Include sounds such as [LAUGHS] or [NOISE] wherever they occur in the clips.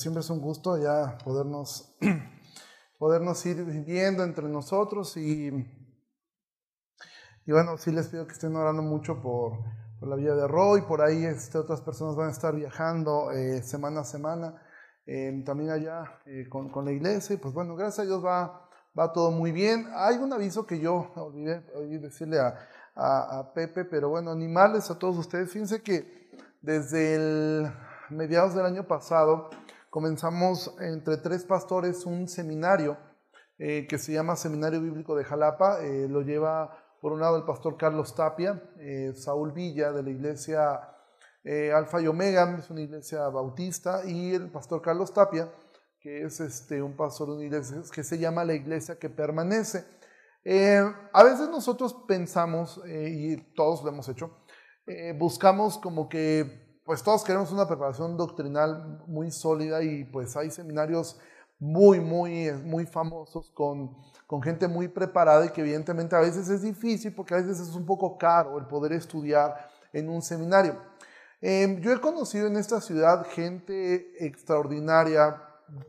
siempre es un gusto ya podernos, [CLEARS THROAT] podernos ir viendo entre nosotros y, y bueno, sí les pido que estén orando mucho por, por la vida de Roy, por ahí este, otras personas van a estar viajando eh, semana a semana, también allá eh, con, con, la iglesia, y pues bueno, gracias a Dios va, va todo muy bien. Hay un aviso que yo olvidé, decirle a, a, a Pepe, pero bueno, animales a todos ustedes, fíjense que desde el mediados del año pasado, comenzamos entre tres pastores un seminario eh, que se llama Seminario Bíblico de Jalapa. Eh, lo lleva por un lado el pastor Carlos Tapia, eh, Saúl Villa de la iglesia Alfa y Omega, es una iglesia bautista, y el pastor Carlos Tapia, que es este, un pastor de una iglesia que se llama la iglesia que permanece. a veces nosotros pensamos, y todos lo hemos hecho, buscamos como que pues todos queremos una preparación doctrinal muy sólida y pues hay seminarios muy, muy, muy famosos con, con gente muy preparada y que evidentemente a veces es difícil porque a veces es un poco caro el poder estudiar en un seminario. Em, yo he conocido en esta ciudad gente extraordinaria,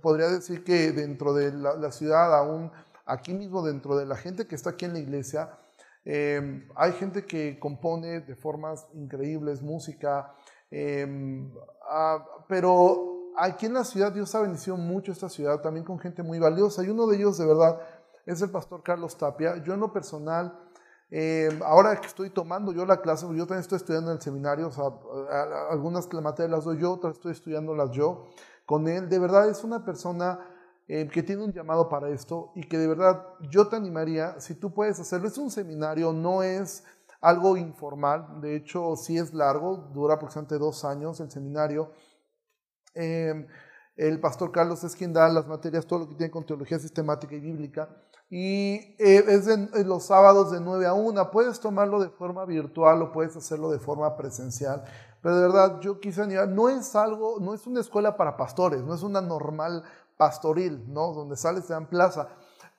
podría decir que dentro de la, ciudad, aún aquí mismo dentro de la gente que está aquí en la iglesia, em, hay gente que compone de formas increíbles música, Ah, pero aquí en la ciudad Dios ha bendecido mucho esta ciudad, también con gente muy valiosa. Y uno de ellos, de verdad, es el pastor Carlos Tapia. Yo en lo personal, em, ahora que estoy tomando yo la clase, yo también estoy estudiando en el seminario, o sea, algunas materias las doy yo, otras estoy estudiándolas yo con él. De verdad es una persona em, que tiene un llamado para esto y que de verdad yo te animaría, si tú puedes hacerlo, es un seminario, no es algo informal, de hecho sí es largo, dura aproximadamente dos años el seminario. Em, el pastor Carlos es quien da las materias, todo lo que tiene con teología sistemática y bíblica. Y eh, es los sábados de 9 a 1. Puedes tomarlo de forma virtual o puedes hacerlo de forma presencial. Pero de verdad, yo quise animar, no es algo, no es una escuela para pastores, no es una normal pastoril, ¿no? Donde sales te dan plaza.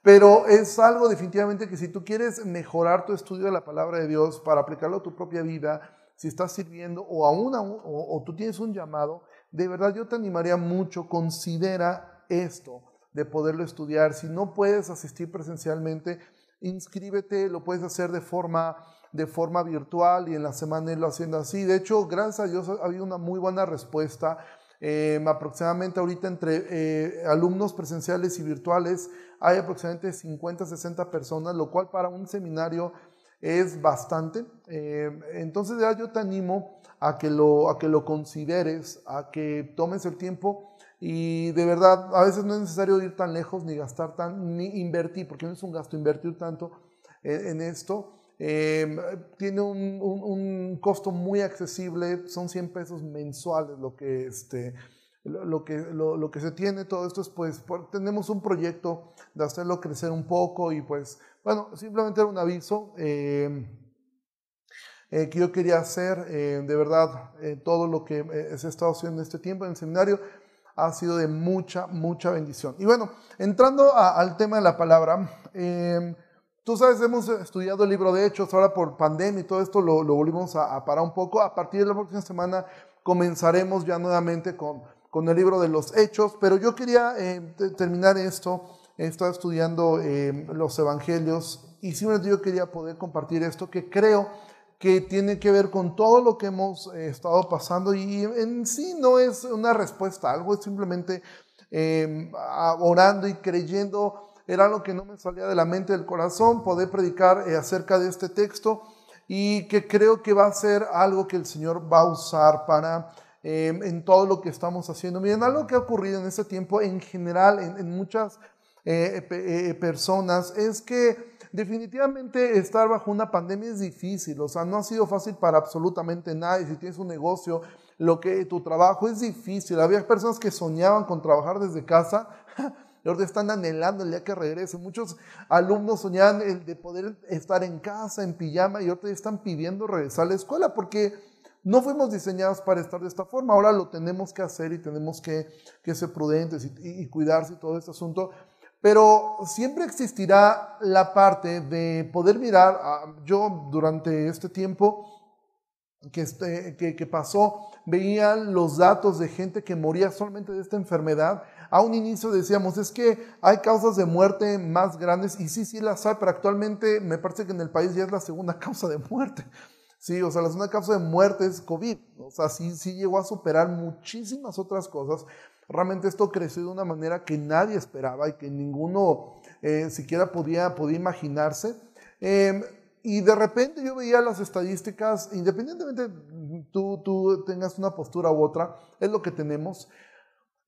Pero es algo definitivamente que si tú quieres mejorar tu estudio de la palabra de Dios para aplicarlo a tu propia vida, si estás sirviendo o aún, o, tú tienes un llamado, de verdad yo te animaría mucho, considera esto de poderlo estudiar. Si no puedes asistir presencialmente, inscríbete, lo puedes hacer de forma, de forma virtual y en la semana lo haciendo así. De hecho, gracias a Dios ha habido una muy buena respuesta. Eh, aproximadamente ahorita entre eh, alumnos presenciales y virtuales hay aproximadamente 50, 60 personas, lo cual para un seminario es bastante. Eh, entonces ya yo te animo a que, lo, a que lo consideres, a que tomes el tiempo y de verdad a veces no es necesario ir tan lejos ni gastar tan, ni invertir, porque no es un gasto invertir tanto en, esto. Eh, tiene un, un, costo muy accesible, son 100 pesos mensuales lo que, este, lo, que, lo, que se tiene, todo esto es pues, tenemos un proyecto de hacerlo crecer un poco y pues, bueno, simplemente era un aviso eh, eh, que yo quería hacer, eh, de verdad, todo lo que se ha estado haciendo en este tiempo en el seminario ha sido de mucha, mucha bendición. Y bueno, entrando al tema de la palabra, Tú sabes, hemos estudiado el libro de Hechos, ahora por pandemia y todo esto lo, lo volvimos a, a, parar un poco. A partir de la próxima semana comenzaremos ya nuevamente con con el libro de los Hechos, pero yo quería eh, terminar esto, he estado estudiando eh, los Evangelios y simplemente yo quería poder compartir esto que creo que tiene que ver con todo lo que hemos eh, estado pasando y en sí no es una respuesta algo, es simplemente orando y creyendo, era algo que no me salía de la mente del corazón, poder predicar acerca de este texto y que creo que va a ser algo que el Señor va a usar para Em, en todo lo que estamos haciendo. Miren, algo que ha ocurrido en este tiempo en general, en, muchas eh, eh, personas, es que definitivamente estar bajo una pandemia es difícil, o sea, no ha sido fácil para absolutamente nadie. Si tienes un negocio, lo que tu trabajo es difícil. Había personas que soñaban con trabajar desde casa. Y ahora están anhelando el día que regrese. Muchos alumnos soñaban el de poder estar en casa, en pijama, y ahora están pidiendo regresar a la escuela porque no fuimos diseñados para estar de esta forma, ahora lo tenemos que hacer y tenemos que, ser prudentes y, cuidarse y todo este asunto. Pero siempre existirá la parte de poder mirar, yo durante este tiempo que, este, que, que pasó, veían los datos de gente que moría solamente de esta enfermedad. A un inicio decíamos, es que hay causas de muerte más grandes, y sí, sí las hay, pero actualmente me parece que en el país ya es la segunda [LAUGHS] causa de muerte. Sí, o sea, la segunda causa de muerte es COVID. O sea, sí, sí llegó a superar muchísimas otras cosas. Realmente esto creció de una manera que nadie esperaba y que ninguno eh, siquiera podía, podía imaginarse. Em, y de repente yo veía las estadísticas, independientemente tú, tú tengas una postura u otra, es lo que tenemos.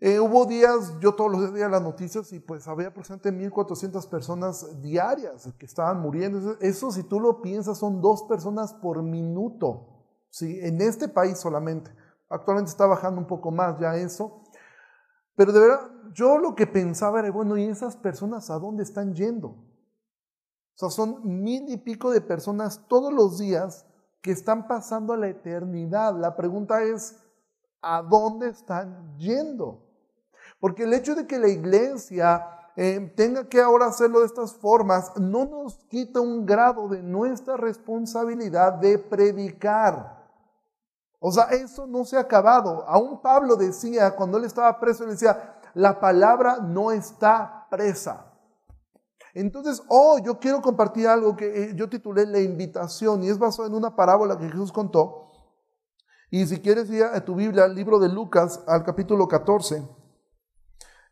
Eh, hubo días, yo todos los días las noticias y pues había aproximadamente 1.400 personas diarias que estaban muriendo. Eso si tú lo piensas son dos personas por minuto, ¿sí? en este país solamente. Actualmente está bajando un poco más ya eso. Pero de verdad, yo lo que pensaba era, bueno, ¿y esas personas a dónde están yendo? O sea, son mil y pico de personas todos los días que están pasando a la eternidad. La pregunta es, ¿a dónde están yendo? Porque el hecho de que la iglesia eh, tenga que ahora hacerlo de estas formas no nos quita un grado de nuestra responsabilidad de predicar. O sea, eso no se ha acabado. Aún Pablo decía, cuando él estaba preso, él decía, la palabra no está presa. Entonces, oh, yo quiero compartir algo que eh, yo titulé La invitación y es basado en una parábola que Jesús contó. Y si quieres ir a tu Biblia, al libro de Lucas, al capítulo 14.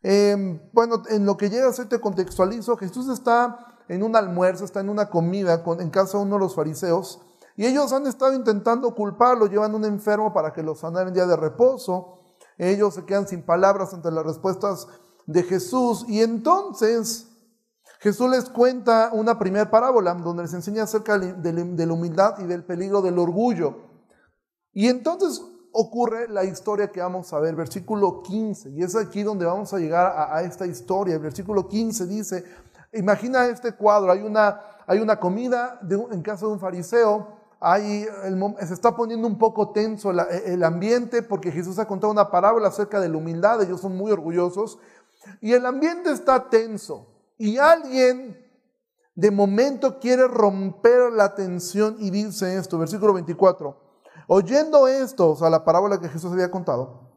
Em, bueno, en lo que llega a ser te contextualizo, Jesús está en un almuerzo, está en una comida en casa de uno de los fariseos y ellos han estado intentando culparlo, llevan un enfermo para que lo sanara en día de reposo. Ellos se quedan sin palabras ante las respuestas de Jesús y entonces Jesús les cuenta una primera parábola donde les enseña acerca de la humildad y del peligro del orgullo. Y entonces ocurre la historia que vamos a ver, versículo 15, y es aquí donde vamos a llegar a, esta historia. El versículo 15 dice, imagina este cuadro, hay una, hay una comida en casa de un fariseo, hay, se está poniendo un poco tenso el ambiente porque Jesús ha contado una parábola acerca de la humildad, ellos son muy orgullosos, y el ambiente está tenso. Y alguien de momento quiere romper la tensión y dice esto, versículo 24. Oyendo esto, o sea, la parábola que Jesús había contado,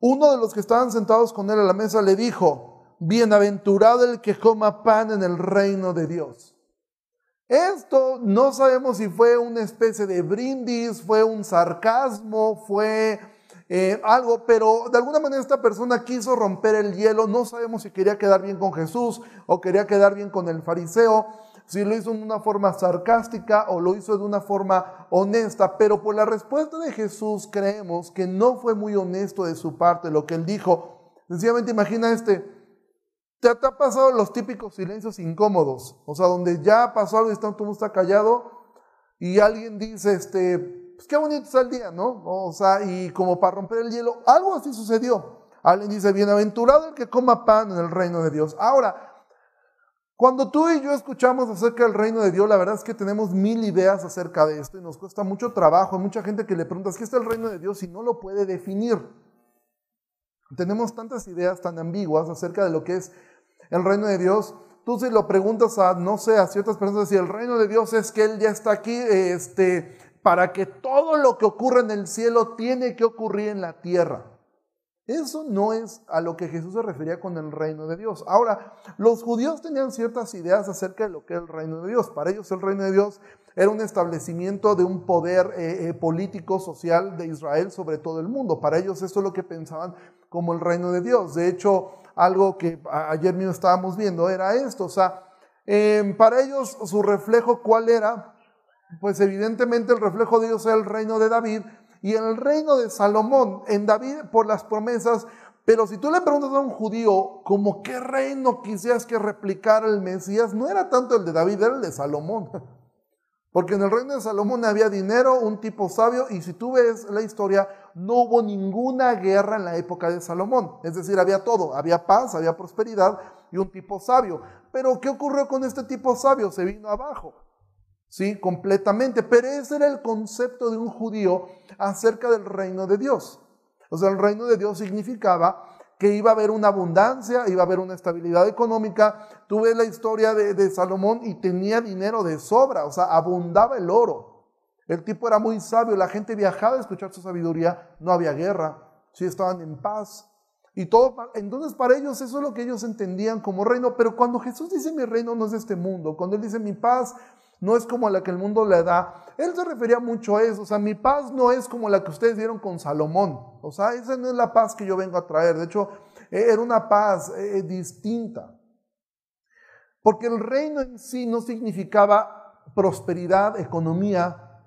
uno de los que estaban sentados con él a la mesa le dijo, bienaventurado el que coma pan en el reino de Dios. Esto no sabemos si fue una especie de brindis, fue un sarcasmo, fue eh, algo, pero de alguna manera esta persona quiso romper el hielo. No sabemos si quería quedar bien con Jesús o quería quedar bien con el fariseo, si lo hizo de una forma sarcástica o lo hizo de una forma honesta, pero por la respuesta de Jesús creemos que no fue muy honesto de su parte lo que él dijo. Sencillamente imagina este, te, ha pasado los típicos silencios incómodos, o sea, donde ya pasó algo y todo el mundo está callado y alguien dice, este, pues qué bonito está el día, ¿no? O sea, y como para romper el hielo, algo así sucedió. Alguien dice, bienaventurado el que coma pan en el reino de Dios. Ahora, cuando tú y yo escuchamos acerca del reino de Dios, la verdad es que tenemos mil ideas acerca de esto y nos cuesta mucho trabajo. Hay mucha gente que le pregunta, ¿qué está el reino de Dios? y no lo puede definir. Tenemos tantas ideas tan ambiguas acerca de lo que es el reino de Dios. Tú si lo preguntas a, no sé, ciertas personas, si el reino de Dios es que Él ya está aquí, este, para que todo lo que ocurre en el cielo tiene que ocurrir en la tierra. Eso no es a lo que Jesús se refería con el reino de Dios. Ahora, los judíos tenían ciertas ideas acerca de lo que es el reino de Dios. Para ellos el reino de Dios era un establecimiento de un poder eh, eh, político, social de Israel sobre todo el mundo. Para ellos eso es lo que pensaban como el reino de Dios. De hecho, algo que ayer mismo estábamos viendo era esto. O sea, eh, para ellos su reflejo, ¿cuál era? Pues evidentemente el reflejo de Dios es el reino de David y el reino de Salomón en David por las promesas. Pero si tú le preguntas a un judío como qué reino quisieras que replicara el Mesías, no era tanto el de David, era el de Salomón. [LAUGHS] Porque en el reino de Salomón había dinero, un tipo sabio, y si tú ves la historia, no hubo ninguna guerra en la época de Salomón. Es decir, había todo, había paz, había prosperidad y un tipo sabio. Pero ¿qué ocurrió con este tipo sabio? Se vino abajo. ¿Sí? Completamente. Pero ese era el concepto de un judío acerca del reino de Dios. O sea, el reino de Dios significaba que iba a haber una abundancia, iba a haber una estabilidad económica. Tú ves la historia de, Salomón y tenía dinero de sobra, o sea, abundaba el oro. El tipo era muy sabio, la gente viajaba a escuchar su sabiduría, no había guerra, sí estaban en paz. Y todo, entonces para ellos eso es lo que ellos entendían como reino, pero cuando Jesús dice mi reino no es de este mundo, cuando él dice mi paz no es como la que el mundo le da, él se refería mucho a eso, o sea, mi paz no es como la que ustedes dieron con Salomón, o sea, esa no es la paz que yo vengo a traer, de hecho, e, era una paz eh, distinta, porque el reino en sí no significaba prosperidad, economía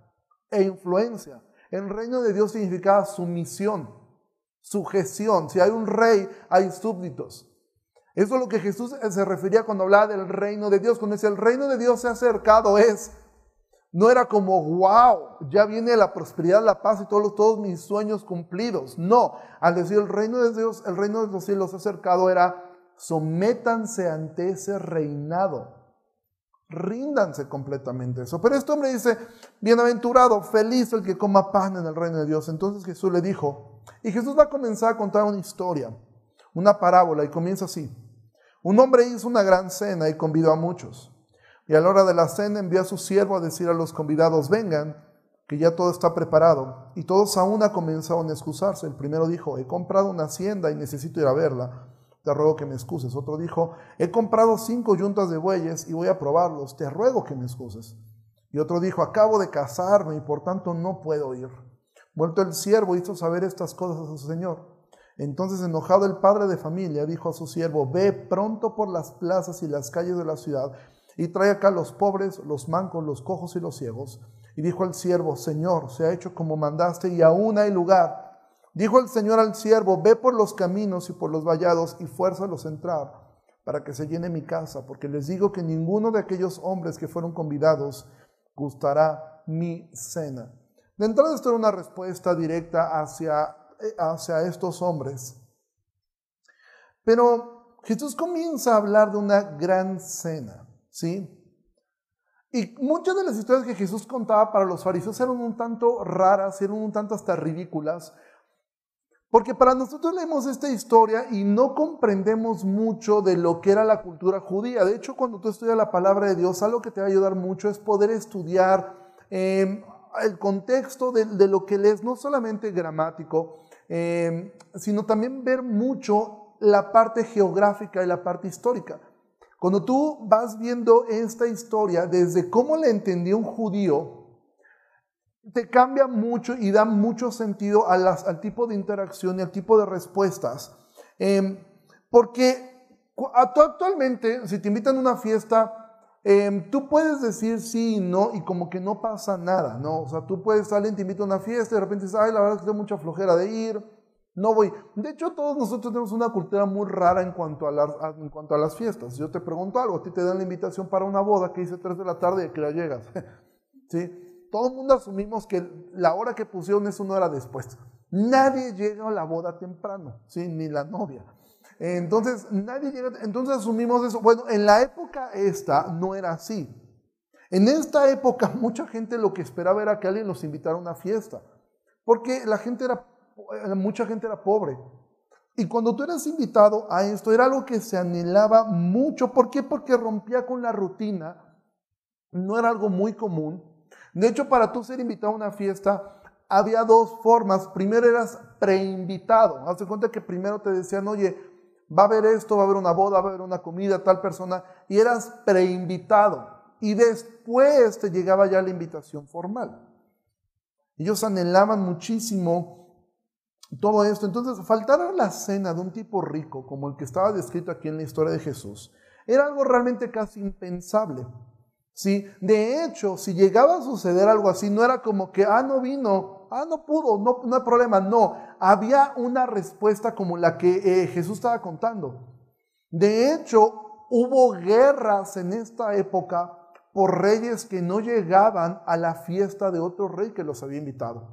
e influencia, el reino de Dios significaba sumisión sujeción. Si hay un rey, hay súbditos. Eso es lo que Jesús se refería cuando hablaba del reino de Dios. Cuando decía el reino de Dios se ha acercado es, no era como, wow, ya viene la prosperidad, la paz y todos, todos mis sueños cumplidos. No, al decir el reino de Dios, el reino de los cielos se ha acercado era, sométanse ante ese reinado. Ríndanse completamente eso. Pero este hombre dice, bienaventurado, feliz el que coma pan en el reino de Dios. Entonces Jesús le dijo, y Jesús va a comenzar a contar una historia, una parábola, y comienza así. Un hombre hizo una gran cena y convidó a muchos. Y a la hora de la cena envió a su siervo a decir a los convidados, vengan, que ya todo está preparado. Y todos a una comenzaron a excusarse. El primero dijo, he comprado una hacienda y necesito ir a verla te ruego que me excuses. Otro dijo, he comprado cinco yuntas de bueyes y voy a probarlos, te ruego que me excuses. Y otro dijo, acabo de casarme y por tanto no puedo ir. Vuelto el siervo hizo saber estas cosas a su señor. Entonces enojado el padre de familia dijo a su siervo, ve pronto por las plazas y las calles de la ciudad y trae acá los pobres, los mancos, los cojos y los ciegos. Y dijo al siervo, Señor, se ha hecho como mandaste y aún hay lugar. Dijo el Señor al siervo, ve por los caminos y por los vallados y fuérzalos a entrar para que se llene mi casa, porque les digo que ninguno de aquellos hombres que fueron convidados gustará mi cena. De entrada esto era una respuesta directa hacia, hacia estos hombres. Pero Jesús comienza a hablar de una gran cena, ¿sí? Y muchas de las historias que Jesús contaba para los fariseos eran un tanto raras, eran un tanto hasta ridículas, porque para nosotros leemos esta historia y no comprendemos mucho de lo que era la cultura judía. De hecho, cuando tú estudias la palabra de Dios, algo que te va a ayudar mucho es poder estudiar em, el contexto de, lo que lees, no solamente gramático, em, sino también ver mucho la parte geográfica y la parte histórica. Cuando tú vas viendo esta historia desde cómo la entendió un judío, te cambia mucho y da mucho sentido al tipo de interacción y al tipo de respuestas. Em, porque actualmente, si te invitan a una fiesta, em, tú puedes decir sí y no y como que no pasa nada, ¿no? O sea, tú puedes, alguien te invita a una fiesta y de repente dices, ay, la verdad es que tengo mucha flojera de ir, no voy. De hecho, todos nosotros tenemos una cultura muy rara en cuanto a, las, en cuanto a las fiestas. Yo te pregunto algo, a ti te dan la invitación para una boda que dice 3 de la tarde y que la llegas, [LAUGHS] ¿sí? todo el mundo asumimos que la hora que pusieron es una hora después. Nadie llega a la boda temprano, ¿sí? ni la novia. Entonces, nadie llega, entonces asumimos eso. Bueno, en la época esta no era así. En esta época [LAUGHS] mucha gente lo que esperaba era que alguien los invitara a una fiesta, porque la gente era, mucha gente era pobre. Y cuando tú eras invitado a esto, era algo que se anhelaba mucho. ¿Por qué? Porque rompía con la rutina. No era algo muy común. De hecho, para tú ser invitado a una fiesta, había dos formas. Primero eras preinvitado. Haz de cuenta que primero te decían, oye, va a haber esto, va a haber una boda, va a haber una comida, tal persona, y eras preinvitado. Y después te llegaba ya la invitación formal. Ellos anhelaban muchísimo todo esto. Entonces, faltar a la cena de un tipo rico, como el que estaba descrito aquí en la historia de Jesús, era algo realmente casi impensable. ¿sí? De hecho, si llegaba a suceder algo así, no era como que, ah, no vino, ah, no pudo, no, no hay problema, no, había una respuesta como la que eh, Jesús estaba contando. De hecho, hubo guerras en esta época por reyes que no llegaban a la fiesta de otro rey que los había invitado.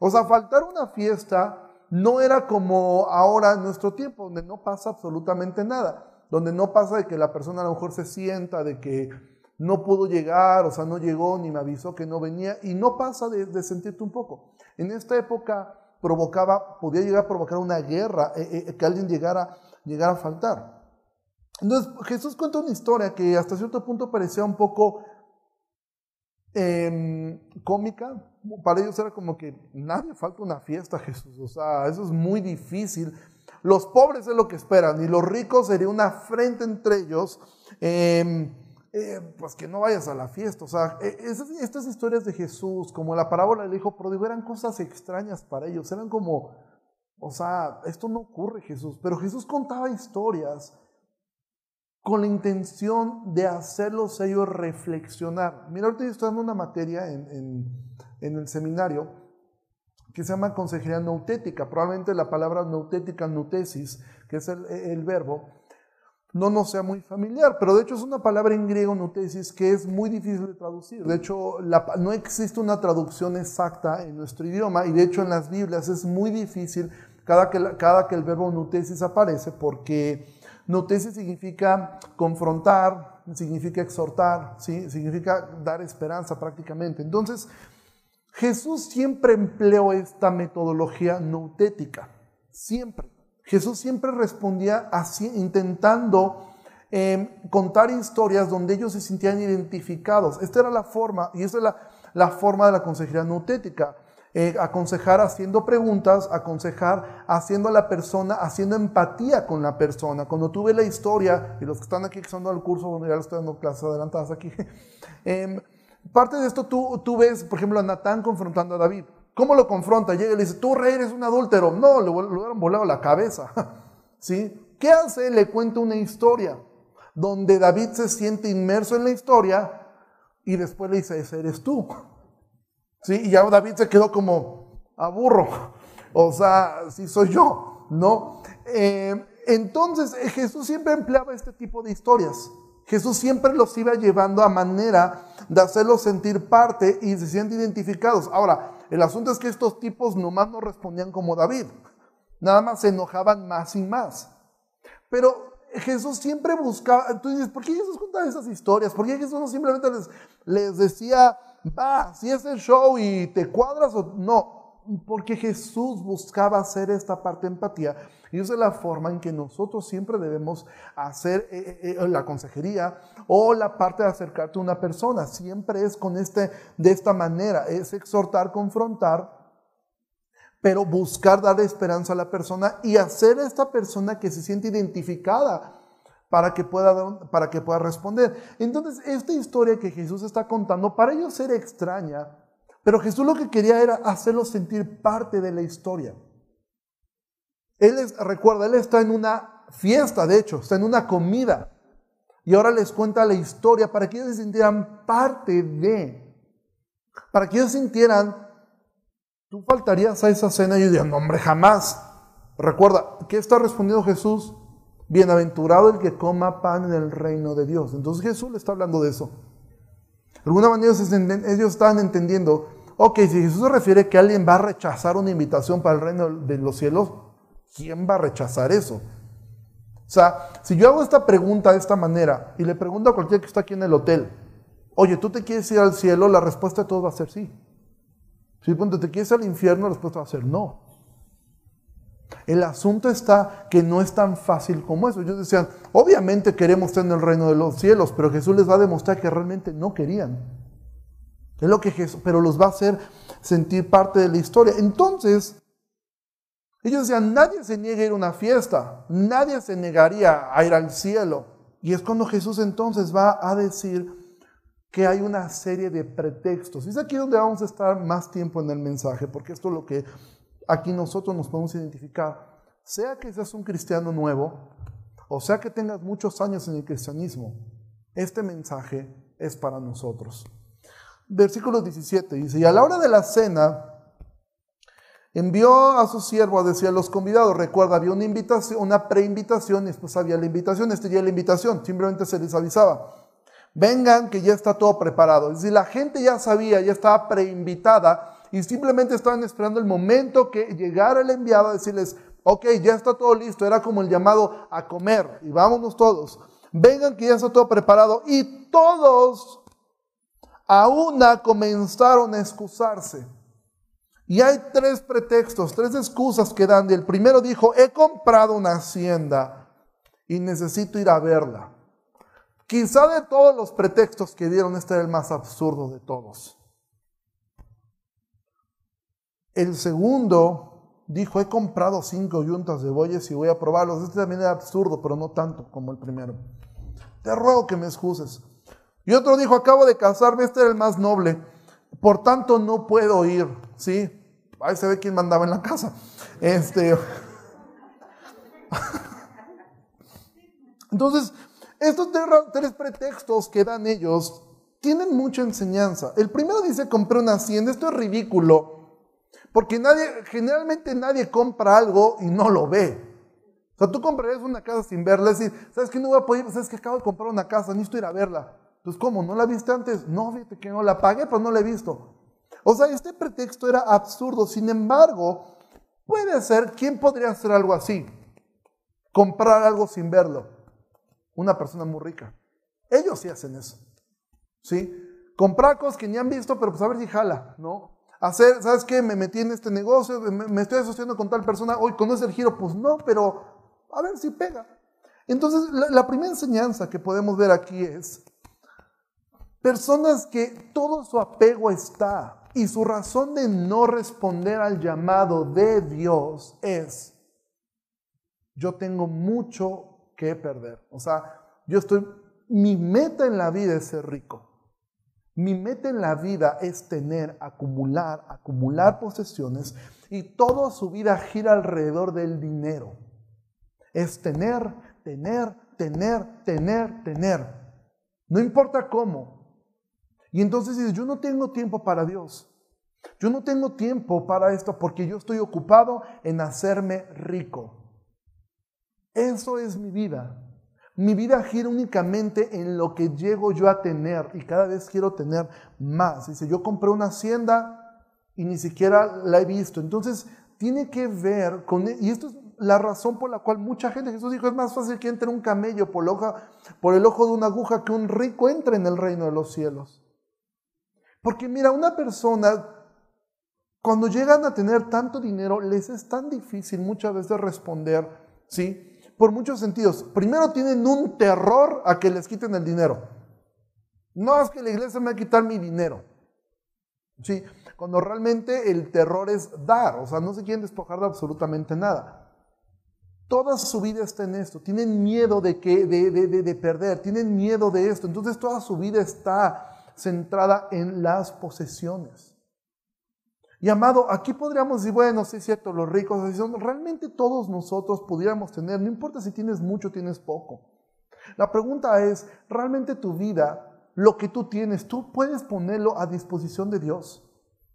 O sea, faltar una fiesta no era como ahora en nuestro tiempo, donde no pasa absolutamente nada, donde no pasa de que la persona a lo mejor se sienta, de que no pudo llegar, o sea, no llegó ni me avisó que no venía, y no pasa de, sentirte un poco. En esta época provocaba, podía llegar a provocar una guerra, eh, eh, que alguien llegara, llegara a faltar. Entonces Jesús cuenta una historia que hasta cierto punto parecía un poco em, cómica. Para ellos era como que nadie falta una fiesta, Jesús. O sea, eso es muy difícil. Los pobres es lo que esperan y los ricos sería una afrenta entre ellos. Em, eh, pues que no vayas a la fiesta. O sea, e, estas historias de Jesús, como la parábola del hijo pródigo, eran cosas extrañas para ellos. Eran como, o sea, esto no ocurre Jesús. Pero Jesús contaba historias con la intención de hacerlos ellos reflexionar. Mira, ahorita estoy dando una materia en, el seminario que se llama consejería nautética. Probablemente la palabra nautética, nutesis, que es el verbo, no nos sea muy familiar, pero de hecho es una palabra en griego, nutesis, que es muy difícil de traducir. De hecho, no existe una traducción exacta en nuestro idioma y de hecho en las Biblias es muy difícil cada que, cada que el verbo nutesis aparece porque nutesis significa confrontar, significa exhortar, ¿sí? significa dar esperanza prácticamente. Entonces, Jesús siempre empleó esta metodología nutética, siempre. Jesús siempre respondía así, intentando em, contar historias donde ellos se sentían identificados. Esta era la forma, y esta es la, forma de la consejería nutética. Eh, aconsejar haciendo preguntas, aconsejar haciendo a la persona, haciendo empatía con la persona. Cuando tuve la historia, y los que están aquí que son el curso, bueno, ya estoy dando clases adelantadas aquí, [LAUGHS] em, parte de esto tú, tú ves, por ejemplo, a Natán confrontando a David. ¿Cómo lo confronta? Llega y le dice, tú rey eres un adúltero. No, le, hubieran volado la cabeza. [LAUGHS] ¿Sí? ¿Qué hace? Le cuenta una historia donde David se siente inmerso en la historia y después le dice, ese eres tú. [LAUGHS] ¿Sí? Y ya David se quedó como, aburro. [LAUGHS] O sea, sí soy yo, ¿no? Eh, entonces Jesús siempre empleaba este tipo de historias. Jesús siempre los iba llevando a manera de hacerlos sentir parte y se sienten identificados. Ahora, el asunto es que estos tipos nomás no respondían como David, nada más se enojaban más y más. Pero Jesús siempre buscaba, dices, ¿por qué Jesús contaba esas historias? ¿Por qué Jesús no simplemente les, les decía, va, si es el show y te cuadras o no? Porque Jesús buscaba hacer esta parte de empatía y esa es la forma en que nosotros siempre debemos hacer eh, eh, eh, la consejería o la parte de acercarte a una persona. Siempre es con este, de esta manera, es exhortar, confrontar, pero buscar dar esperanza a la persona y hacer a esta persona que se siente identificada para que pueda, para que pueda responder. Entonces, esta historia que Jesús está contando, para ellos era extraña, pero Jesús lo que quería era hacerlos sentir parte de la historia. Él recuerda, él está en una fiesta, de hecho, está en una comida. Y ahora les cuenta la historia para que ellos se sintieran parte de, para que ellos sintieran, tú faltarías a esa cena y yo diría, no hombre, jamás. Recuerda, ¿qué está respondiendo Jesús? Bienaventurado el que coma pan en el reino de Dios. Entonces Jesús le está hablando de eso. De alguna manera ellos estaban entendiendo, ok, si Jesús se refiere que alguien va a rechazar una invitación para el reino de los cielos, ¿quién va a rechazar eso? O sea, si yo hago esta pregunta de esta manera y le pregunto a cualquiera que está aquí en el hotel, oye, ¿tú te quieres ir al cielo? La respuesta de todos va a ser sí. Si te quieres ir al infierno, la respuesta va a ser no. El asunto está que no es tan fácil como eso. Ellos decían, obviamente queremos estar en el reino de los cielos, pero Jesús les va a demostrar que realmente no querían. Es lo que Jesús, pero los va a hacer sentir parte de la historia. Entonces, ellos decían, nadie se niega a ir a una fiesta, nadie se negaría a ir al cielo. Y es cuando Jesús entonces va a decir que hay una serie de pretextos. Y es aquí donde vamos a estar más tiempo en el mensaje, porque esto es lo que aquí nosotros nos podemos identificar. Sea que seas un cristiano nuevo, o sea que tengas muchos años en el cristianismo, este mensaje es para nosotros. Versículo 17 dice, y a la hora de la cena, Envió a su siervo a decir a los convidados, recuerda, había una invitación, una preinvitación y después había la invitación, este día la invitación, simplemente se les avisaba. Vengan que ya está todo preparado. Es decir, la gente ya sabía, ya estaba preinvitada y simplemente estaban esperando el momento que llegara el enviado a decirles, ok, ya está todo listo, era como el llamado a comer y vámonos todos. Vengan que ya está todo preparado y todos a una comenzaron a excusarse. Y hay tres pretextos, tres excusas que dan. El primero dijo, he comprado una hacienda y necesito ir a verla. Quizá de todos los pretextos que dieron, este era el más absurdo de todos. El segundo dijo, he comprado cinco yuntas de bueyes y voy a probarlos. Este también era absurdo, pero no tanto como el primero. Te ruego que me excuses. Y otro dijo, acabo de casarme, este era el más noble, por tanto no puedo ir. ¿Sí? Ahí se ve quién mandaba en la casa. Este... [LAUGHS] Entonces, estos tres pretextos que dan ellos tienen mucha enseñanza. El primero dice compré una hacienda. Esto es ridículo. Porque nadie, generalmente nadie compra algo y no lo ve. O sea, tú comprarías una casa sin verla y decir, ¿sabes qué? No voy a poder, ¿sabes que Acabo de comprar una casa, necesito ir a verla. Entonces, ¿cómo? ¿No la viste antes? No, fíjate que no la pagué, pero no la he visto. O sea, este pretexto era absurdo. Sin embargo, puede ser, ¿quién podría hacer algo así? Comprar algo sin verlo una persona muy rica. Ellos sí hacen eso. ¿Sí? Comprar cosas que ni han visto, pero pues a ver si jala, ¿no? Hacer, ¿sabes qué? Me metí en este negocio, me, estoy asociando con tal persona, hoy conoce el giro, pues no, pero a ver si pega. Entonces, la primera enseñanza que podemos ver aquí es personas que todo su apego está y su razón de no responder al llamado de Dios es, yo tengo mucho que perder. O sea, yo estoy, mi meta en la vida es ser rico. Mi meta en la vida es tener, acumular, acumular posesiones y toda su vida gira alrededor del dinero. Es tener, tener, tener, tener, tener. No importa cómo. Y entonces dices, yo no tengo tiempo para Dios. Yo no tengo tiempo para esto porque yo estoy ocupado en hacerme rico. Eso es mi vida. Mi vida gira únicamente en lo que llego yo a tener y cada vez quiero tener más. Dice, yo compré una hacienda y ni siquiera la he visto. Entonces, tiene que ver con... E, y esto es la razón por la cual mucha gente, Jesús dijo, es más fácil que entre un camello por, por el ojo de una aguja que un rico entre en el reino de los cielos. Porque mira, una persona, cuando llegan a tener tanto dinero, les es tan difícil muchas veces responder, ¿sí? por muchos sentidos. Primero tienen un terror a que les quiten el dinero. No es que la iglesia me va quitar mi dinero. Sí, cuando realmente el terror es dar, o sea, no se quieren despojar de absolutamente nada. Toda su vida está en esto, tienen miedo de, que, de, de, de perder, tienen miedo de esto, entonces toda su vida está centrada en las posesiones. Y amado, aquí podríamos decir, bueno, sí es cierto, los ricos, realmente todos nosotros pudiéramos tener, no importa si tienes mucho o tienes poco. La pregunta es, ¿realmente tu vida, lo que tú tienes, tú puedes ponerlo a disposición de Dios?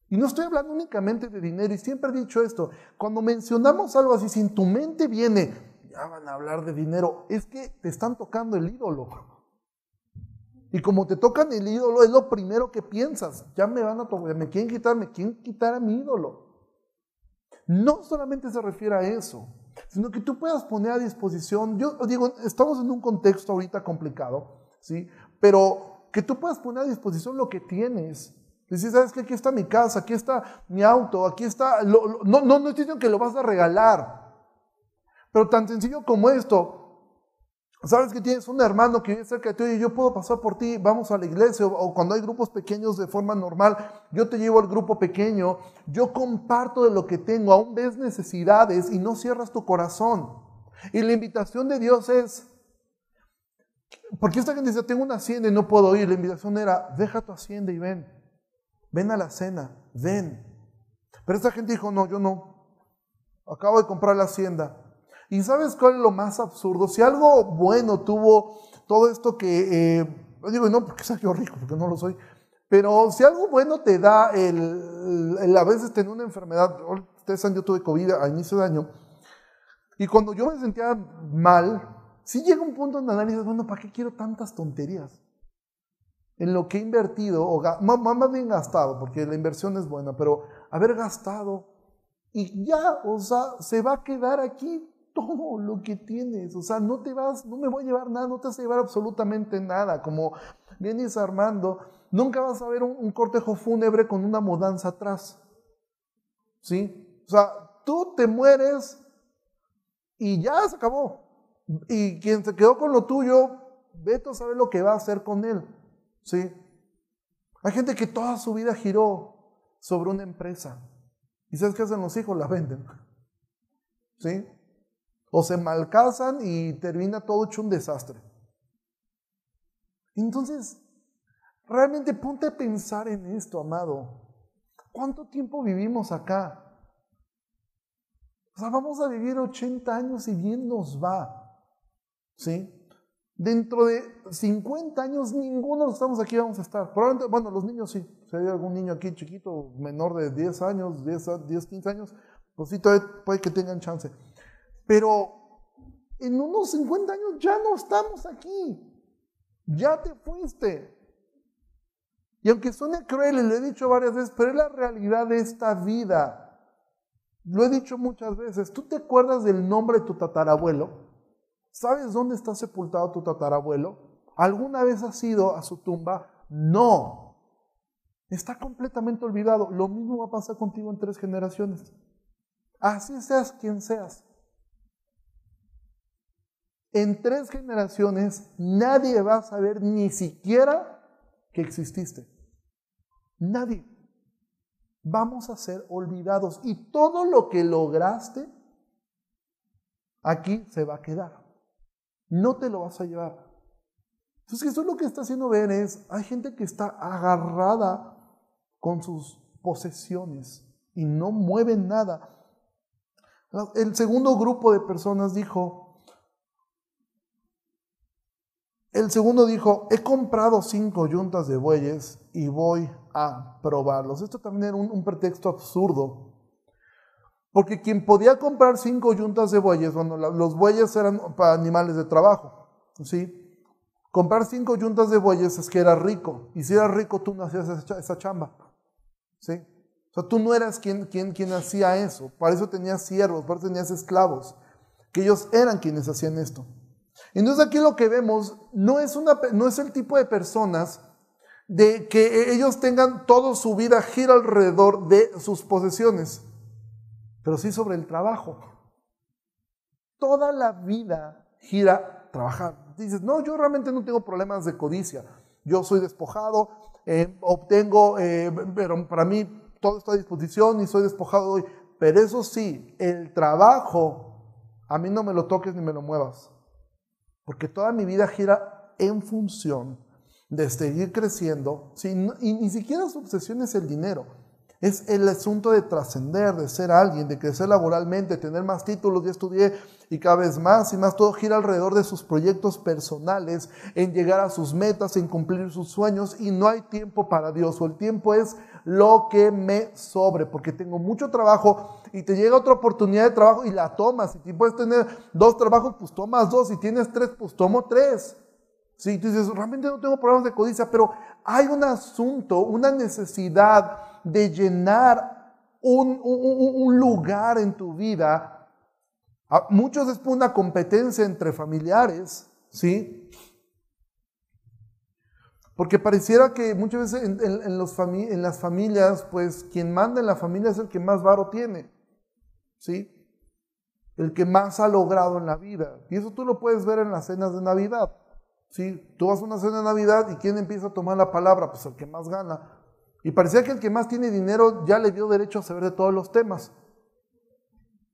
Y no estoy hablando únicamente de dinero, y siempre he dicho esto, cuando mencionamos algo así, si en tu mente viene, ya van a hablar de dinero, es que te están tocando el ídolo. Y como te tocan el ídolo, es lo primero que piensas. Ya me van a tocar, me quieren quitar, me quieren quitar a mi ídolo. No solamente se refiere a eso, sino que tú puedas poner a disposición, yo digo, estamos en un contexto ahorita complicado, ¿sí? Pero que tú puedas poner a disposición lo que tienes. Decir, ¿sabes qué? Aquí está mi casa, aquí está mi auto, aquí está... no, no, no estoy diciendo que lo vas a regalar, pero tan sencillo como esto, Sabes que tienes un hermano que vive cerca de ti y yo puedo pasar por ti, vamos a la iglesia o, cuando hay grupos pequeños de forma normal, yo te llevo al grupo pequeño, yo comparto de lo que tengo, aún ves necesidades y no cierras tu corazón. Y la invitación de Dios es, porque esta gente dice, tengo una hacienda y no puedo ir, la invitación era, deja tu hacienda y ven, ven a la cena, ven. Pero esta gente dijo, no, yo no, acabo de comprar la hacienda, ¿Y sabes cuál es lo más absurdo? Si algo bueno tuvo todo esto que, eh, digo, no porque sea yo rico, porque no lo soy, pero si algo bueno te da el, a veces tener una enfermedad, ustedes saben, yo tuve COVID a inicio de año, y cuando yo me sentía mal, sí llega un punto en análisis, bueno, ¿para qué quiero tantas tonterías? En lo que he invertido, o más bien gastado, porque la inversión es buena, pero haber gastado y ya, o sea, se va a quedar aquí lo que tienes. O sea, no te vas, no me voy a llevar nada, no te vas a llevar absolutamente nada. Como vienes Armando, nunca vas a ver un, cortejo fúnebre con una mudanza atrás. ¿Sí? O sea, tú te mueres y ya se acabó. Y quien se quedó con lo tuyo, Vete a saber lo que va a hacer con él. ¿Sí? Hay gente que toda su vida giró sobre una empresa. ¿Y sabes qué hacen los hijos? La venden. ¿Sí? O se malcasan y termina todo hecho un desastre. Entonces, realmente ponte a pensar en esto, amado. ¿Cuánto tiempo vivimos acá? O sea, vamos a vivir 80 años y bien nos va. ¿Sí? Dentro de 50 años, ninguno de los que estamos aquí vamos a estar. Probablemente, bueno, los niños sí. Si hay algún niño aquí chiquito, menor de 10 años, 10, 10 15 años, pues sí, todavía puede que tengan chance. Pero en unos 50 años ya no estamos aquí. Ya te fuiste. Y aunque suene cruel, lo he dicho varias veces, pero es la realidad de esta vida. Lo he dicho muchas veces. ¿Tú te acuerdas del nombre de tu tatarabuelo? ¿Sabes dónde está sepultado tu tatarabuelo? ¿Alguna vez has ido a su tumba? No. Está completamente olvidado. Lo mismo va a pasar contigo en tres generaciones. Así seas quien seas. En tres generaciones nadie va a saber ni siquiera que exististe. Nadie. Vamos a ser olvidados y todo lo que lograste aquí se va a quedar. No te lo vas a llevar. Entonces, es lo que está haciendo ver es, hay gente que está agarrada con sus posesiones y no mueven nada. El segundo grupo de personas dijo, el segundo dijo, he comprado cinco yuntas de bueyes y voy a probarlos. Esto también era un, pretexto absurdo. Porque quien podía comprar cinco yuntas de bueyes, bueno, los bueyes eran para animales de trabajo, ¿sí? Comprar cinco yuntas de bueyes es que era rico. Y si eras rico, tú no hacías esa, chamba, ¿sí? O sea, tú no eras quien, quien, quien hacía eso. Para eso tenías siervos, para eso tenías esclavos. Que ellos eran quienes hacían esto. Entonces aquí lo que vemos no es, una, no es el tipo de personas de que ellos tengan toda su vida gira alrededor de sus posesiones pero sí sobre el trabajo. Toda la vida gira trabajar. Dices, no, yo realmente no tengo problemas de codicia. Yo soy despojado, eh, obtengo, eh, pero para mí todo está a disposición y soy despojado hoy. Pero eso sí, el trabajo, a mí no me lo toques ni me lo muevas. Porque toda mi vida gira en función de seguir creciendo. y ni siquiera su obsesión es el dinero. Es el asunto de trascender, de ser alguien, de crecer laboralmente, tener más títulos. Ya estudié y cada vez más y más todo gira alrededor de sus proyectos personales, en llegar a sus metas, en cumplir sus sueños y no hay tiempo para Dios o el tiempo es lo que me sobre porque tengo mucho trabajo y te llega otra oportunidad de trabajo y la tomas. Si puedes tener dos trabajos, pues tomas dos. Si tienes tres, pues tomo tres. Si tú dices, realmente no tengo problemas de codicia, pero hay un asunto, una necesidad de llenar un, lugar en tu vida. Muchos es por una competencia entre familiares, ¿sí? Porque pareciera que muchas veces en, las familias, pues quien manda en la familia es el que más varo tiene, ¿sí? El que más ha logrado en la vida. Y eso tú lo puedes ver en las cenas de Navidad. ¿sí? Tú vas a una cena de Navidad y ¿quién empieza a tomar la palabra? Pues el que más gana. Y parecía que el que más tiene dinero ya le dio derecho a saber de todos los temas.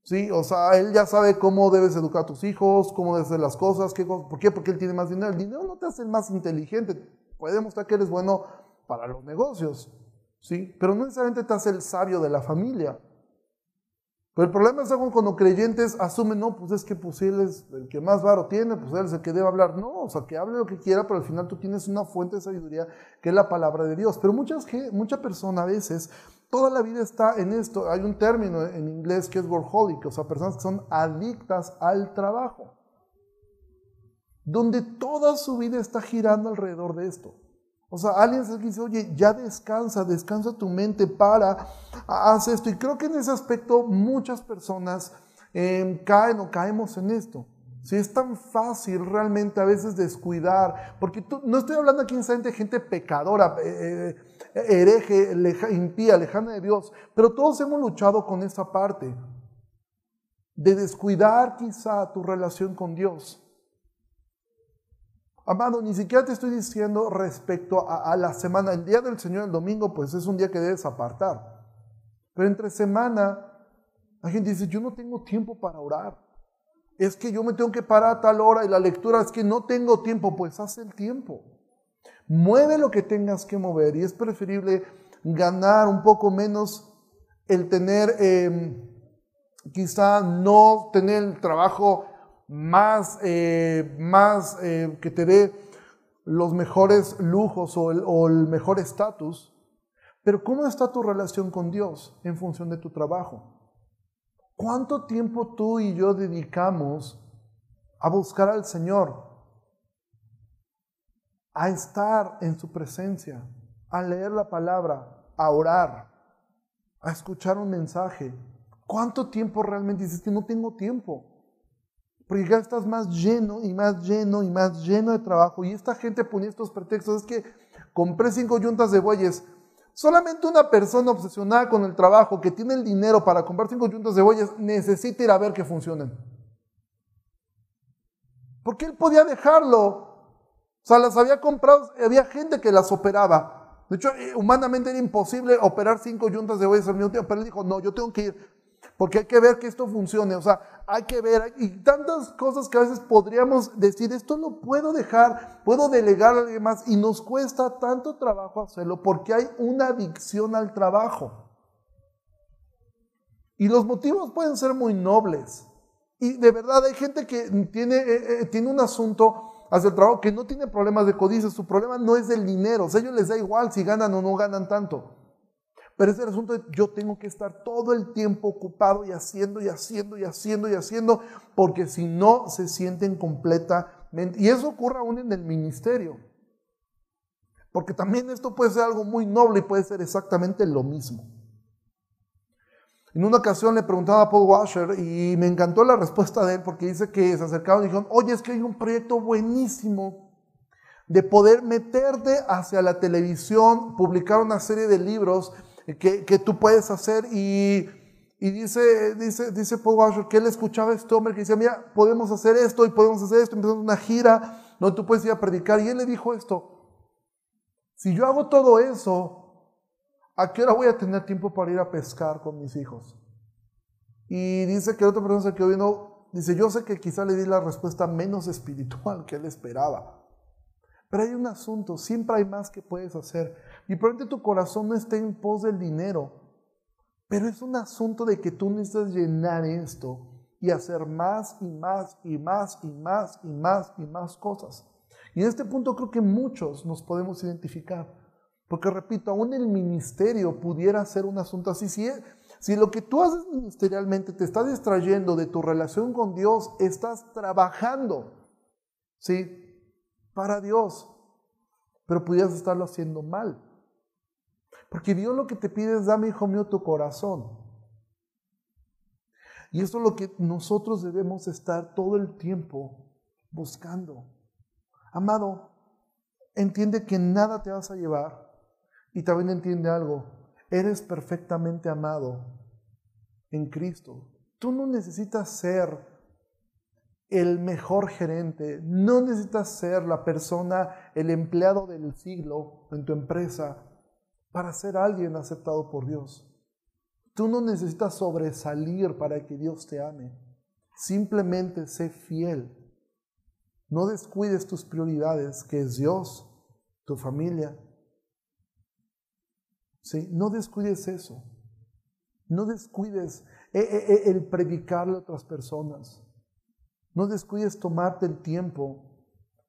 ¿Sí? O sea, él ya sabe cómo debes educar a tus hijos, cómo debes hacer las cosas, qué, ¿por qué? Porque él tiene más dinero. El dinero no te hace más inteligente, puede demostrar que eres bueno para los negocios, ¿sí? Pero no necesariamente te hace el sabio de la familia. Pero el problema es cuando creyentes asumen, no, pues es que pues él es el que más varo tiene, pues él es el que debe hablar. No, o sea, que hable lo que quiera, pero al final tú tienes una fuente de sabiduría que es la palabra de Dios. Pero muchas, mucha persona a veces, toda la vida está en esto. Hay un término en inglés que es workaholic, o sea, personas que son adictas al trabajo. Donde toda su vida está girando alrededor de esto. O sea, alguien se dice, oye, ya descansa, descansa tu mente, para, haz esto. Y creo que en ese aspecto muchas personas em, caen o caemos en esto. Si es tan fácil realmente a veces descuidar, porque no estoy hablando aquí de gente pecadora, eh, eh, hereje, impía, lejana de Dios, pero todos hemos luchado con esa parte de descuidar quizá tu relación con Dios. Amado, ni siquiera te estoy diciendo respecto a, la semana. El día del Señor, el domingo, pues es un día que debes apartar. Pero entre semana, la gente dice, yo no tengo tiempo para orar. Es que yo me tengo que parar a tal hora y la lectura es que no tengo tiempo. Pues haz el tiempo. Mueve lo que tengas que mover y es preferible ganar un poco menos el tener, eh, quizá no tener el trabajo más, eh, más eh, que te dé los mejores lujos o el, o el mejor estatus, pero ¿cómo está tu relación con Dios en función de tu trabajo? ¿Cuánto tiempo tú y yo dedicamos a buscar al Señor? A estar en su presencia, a leer la palabra, a orar, a escuchar un mensaje. ¿Cuánto tiempo realmente dices que no tengo tiempo? Porque ya estás más lleno y más lleno y más lleno de trabajo. Y esta gente pone estos pretextos. Es que compré cinco yuntas de bueyes. Solamente una persona obsesionada con el trabajo que tiene el dinero para comprar cinco yuntas de bueyes necesita ir a ver que funcionen. Porque él podía dejarlo. O sea, las había comprado, había gente que las operaba. De hecho, eh, humanamente era imposible operar cinco yuntas de bueyes al mismo tiempo, pero él dijo, no, yo tengo que ir porque hay que ver que esto funcione, o sea, hay que ver, y tantas cosas que a veces podríamos decir, esto lo puedo dejar, puedo delegar a alguien más, y nos cuesta tanto trabajo hacerlo porque hay una adicción al trabajo. Y los motivos pueden ser muy nobles. Y de verdad hay gente que tiene, eh, eh, tiene un asunto hacia el trabajo que no tiene problemas de codicia, su problema no es del dinero, o sea, ellos les da igual si ganan o no ganan tanto. Pero es el asunto de yo tengo que estar todo el tiempo ocupado y haciendo y haciendo y haciendo y haciendo, porque si no se sienten completamente. Y eso ocurre aún en el ministerio. Porque también esto puede ser algo muy noble y puede ser exactamente lo mismo. En una ocasión le preguntaba a Paul Washer y me encantó la respuesta de él porque dice que se acercaron y dijeron, oye, es que hay un proyecto buenísimo de poder meterte hacia la televisión, publicar una serie de libros que, tú puedes hacer. Y, dice, dice, dice Paul Washer que él escuchaba a este hombre que decía, mira, podemos hacer esto y podemos hacer esto, empezamos una gira donde tú puedes ir a predicar. Y él le dijo esto, si yo hago todo eso, ¿a qué hora voy a tener tiempo para ir a pescar con mis hijos? Y dice que otra persona que vino, dice, yo sé que quizá le di la respuesta menos espiritual que él esperaba. Pero hay un asunto, siempre hay más que puedes hacer. Y probablemente tu corazón no esté en pos del dinero, pero es un asunto de que tú necesitas llenar esto y hacer más y más y más y más y más y más cosas. Y en este punto creo que muchos nos podemos identificar. Porque repito, aún el ministerio pudiera ser un asunto así. Si, lo que tú haces ministerialmente te está distrayendo de tu relación con Dios, estás trabajando, ¿sí? Para Dios. Pero pudieras estarlo haciendo mal. Porque Dios lo que te pide es, dame, hijo mío, tu corazón. Y esto es lo que nosotros debemos estar todo el tiempo buscando. Amado, entiende que nada te vas a llevar. Y también entiende algo, eres perfectamente amado en Cristo. Tú no necesitas ser el mejor gerente, no necesitas ser la persona, el empleado del siglo en tu empresa para ser alguien aceptado por Dios. Tú no necesitas sobresalir para que Dios te ame. Simplemente sé fiel. No descuides tus prioridades, que es Dios, tu familia. ¿Sí? No descuides eso. No descuides eh, eh, eh, el predicarle a otras personas. No descuides tomarte el tiempo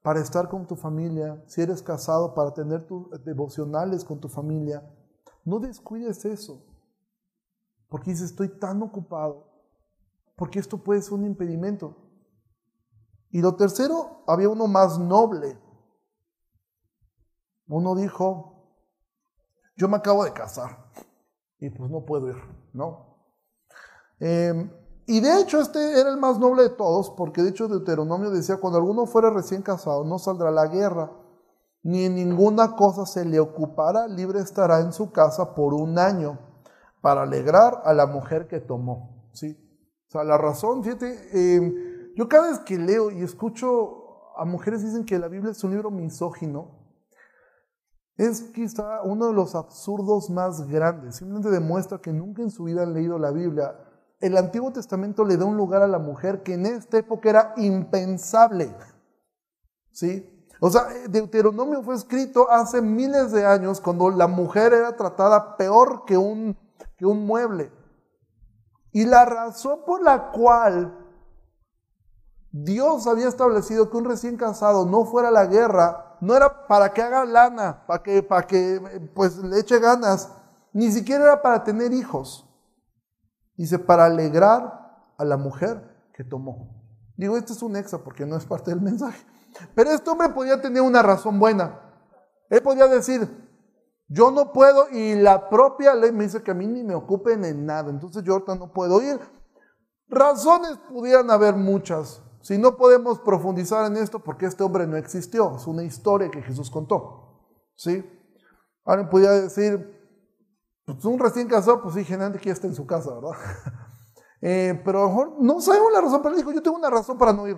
para estar con tu familia, si eres casado, para tener tus devocionales con tu familia. No descuides eso, porque dices, estoy tan ocupado, porque esto puede ser un impedimento. Y lo tercero, había uno más noble. Uno dijo, yo me acabo de casar y pues no puedo ir, ¿no? Eh, y de hecho este era el más noble de todos, porque de hecho Deuteronomio decía, cuando alguno fuera recién casado, no saldrá a la guerra, ni en ninguna cosa se le ocupará, libre estará en su casa por un año, para alegrar a la mujer que tomó. ¿sí? O sea, la razón, fíjate, em, yo cada vez que leo y escucho a mujeres dicen que la Biblia es un libro misógino, es quizá uno de los absurdos más grandes. Simplemente demuestra que nunca en su vida han leído la Biblia. El Antiguo Testamento le da un lugar a la mujer que en esta época era impensable. ¿Sí? O sea, Deuteronomio fue escrito hace miles de años cuando la mujer era tratada peor que un, que un mueble. Y la razón por la cual Dios había establecido que un recién casado no fuera a la guerra, no era para que haga lana, para que, para que pues, le eche ganas, ni siquiera era para tener hijos. Dice, para alegrar a la mujer que tomó. Digo, este es un exa porque no es parte del mensaje. Pero este hombre podía tener una razón buena. Él podía decir, yo no puedo y la propia ley me dice que a mí ni me ocupen en nada. Entonces yo ahorita no puedo ir. Razones pudieran haber muchas. Si no podemos profundizar en esto porque este hombre no existió. Es una historia que Jesús contó. ¿Sí? Alguien podía decir, pues un recién casado, pues sí, generalmente que está en su casa, ¿verdad? [LAUGHS] Eh, pero a lo mejor no sabemos la razón, pero él dijo, yo tengo una razón para no ir.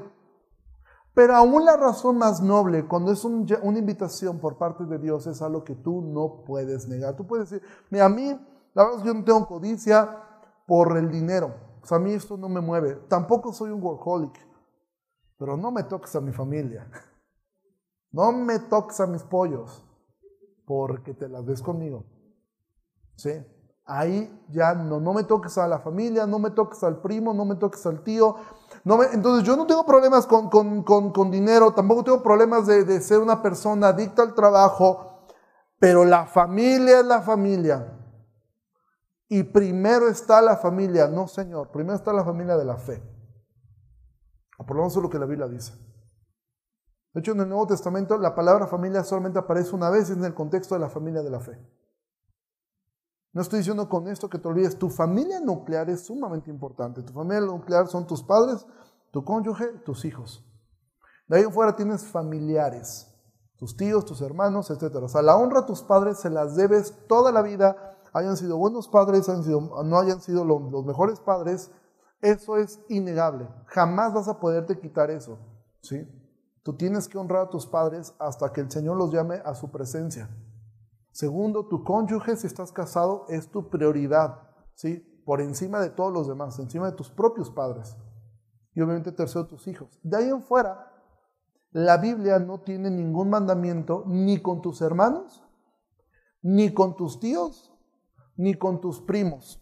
Pero aún la razón más noble, cuando es una invitación por parte de Dios, es algo que tú no puedes negar. Tú puedes decir, mira, a mí, la verdad es que yo no tengo codicia por el dinero. Sea, a mí esto no me mueve. Tampoco soy un workaholic. Pero no me toques a mi familia. [LAUGHS] No me toques a mis pollos. Porque te las ves conmigo. ¿Sí? Ahí ya no, no me toques a la familia, no me toques al primo, no me toques al tío. Entonces yo no tengo problemas con, con, dinero, tampoco tengo problemas de, de ser una persona adicta al trabajo, pero la familia es la familia. Y primero está la familia, no Señor, primero está la familia de la fe. O por lo menos es lo que la Biblia dice. De hecho, en el Nuevo Testamento la palabra familia solamente aparece una vez en el contexto de la familia de la fe. No estoy diciendo con esto que te olvides, tu familia nuclear es sumamente importante. Tu familia nuclear son tus padres, tu cónyuge, tus hijos. De ahí en fuera tienes familiares, tus tíos, tus hermanos, etc. O sea, la honra a tus padres se las debes toda la vida, hayan sido buenos padres, no hayan sido los mejores padres. Eso es innegable. Jamás vas a poderte quitar eso. ¿sí? Tú tienes que honrar a tus padres hasta que el Señor los llame a su presencia. Segundo, tu cónyuge, si estás casado, es tu prioridad, ¿sí? Por encima de todos los demás, encima de tus propios padres. Y obviamente tercero, tus hijos. De ahí en fuera, la Biblia no tiene ningún mandamiento ni con tus hermanos, ni con tus tíos, ni con tus primos.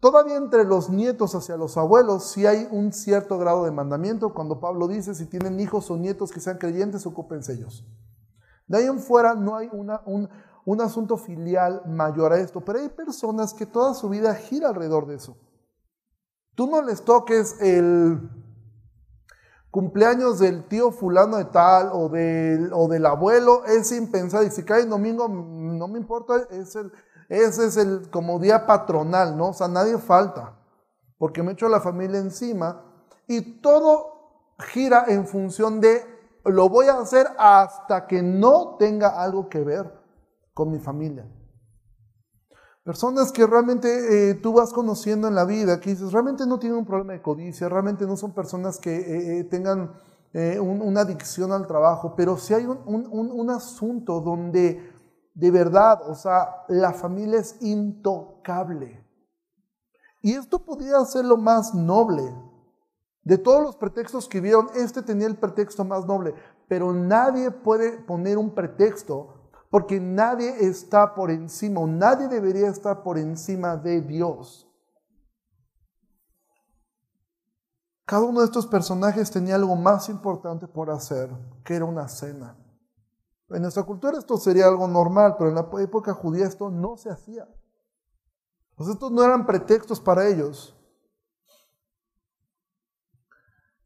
Todavía entre los nietos hacia los abuelos sí hay un cierto grado de mandamiento cuando Pablo dice si tienen hijos o nietos que sean creyentes, ocúpense ellos. De ahí en fuera no hay un, un asunto filial mayor a esto, pero hay personas que toda su vida gira alrededor de eso. Tú no les toques el cumpleaños del tío fulano de tal o del, o del abuelo, es sin y si cae el domingo, no me importa, es el, ese es el como día patronal, ¿no? O sea, nadie falta, porque me echo la familia encima y todo gira en función de lo voy a hacer hasta que no tenga algo que ver con mi familia. Personas que realmente eh, tú vas conociendo en la vida, que dices, realmente no tienen un problema de codicia, realmente no son personas que eh, eh, tengan una adicción al trabajo, pero si hay un, un asunto donde de verdad, o sea, la familia es intocable. Y esto podría ser lo más noble, de todos los pretextos que vieron, este tenía el pretexto más noble, pero nadie puede poner un pretexto porque nadie está por encima nadie debería estar por encima de Dios. Cada uno de estos personajes tenía algo más importante por hacer, que era una cena. En nuestra cultura esto sería algo normal, pero en la época judía esto no se hacía. Pues estos no eran pretextos para ellos.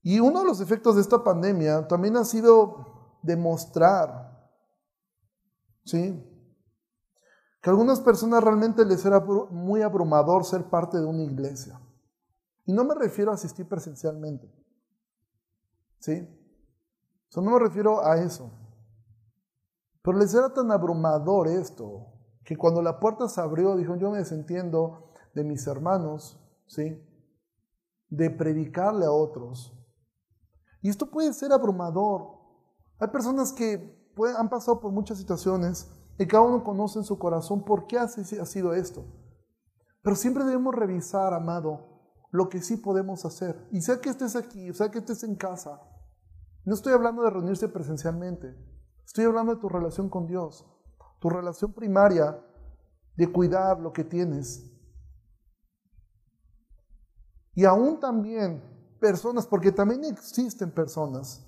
Y uno de los efectos de esta pandemia también ha sido demostrar, ¿sí? Que a algunas personas realmente les era muy abrumador ser parte de una iglesia. Y no me refiero a asistir presencialmente, ¿sí? O no me refiero a eso. Pero les era tan abrumador esto, que cuando la puerta se abrió, dijo, yo me desentiendo de mis hermanos, ¿sí? De predicarle a otros, Y esto puede ser abrumador. Hay personas que han pasado por muchas situaciones y cada uno conoce en su corazón por qué ha sido esto. Pero siempre debemos revisar, amado, lo que sí podemos hacer. Y sea que estés aquí, sea que estés en casa, no estoy hablando de reunirse presencialmente, estoy hablando de tu relación con Dios, tu relación primaria de cuidar lo que tienes. Y aún también personas, porque también existen personas,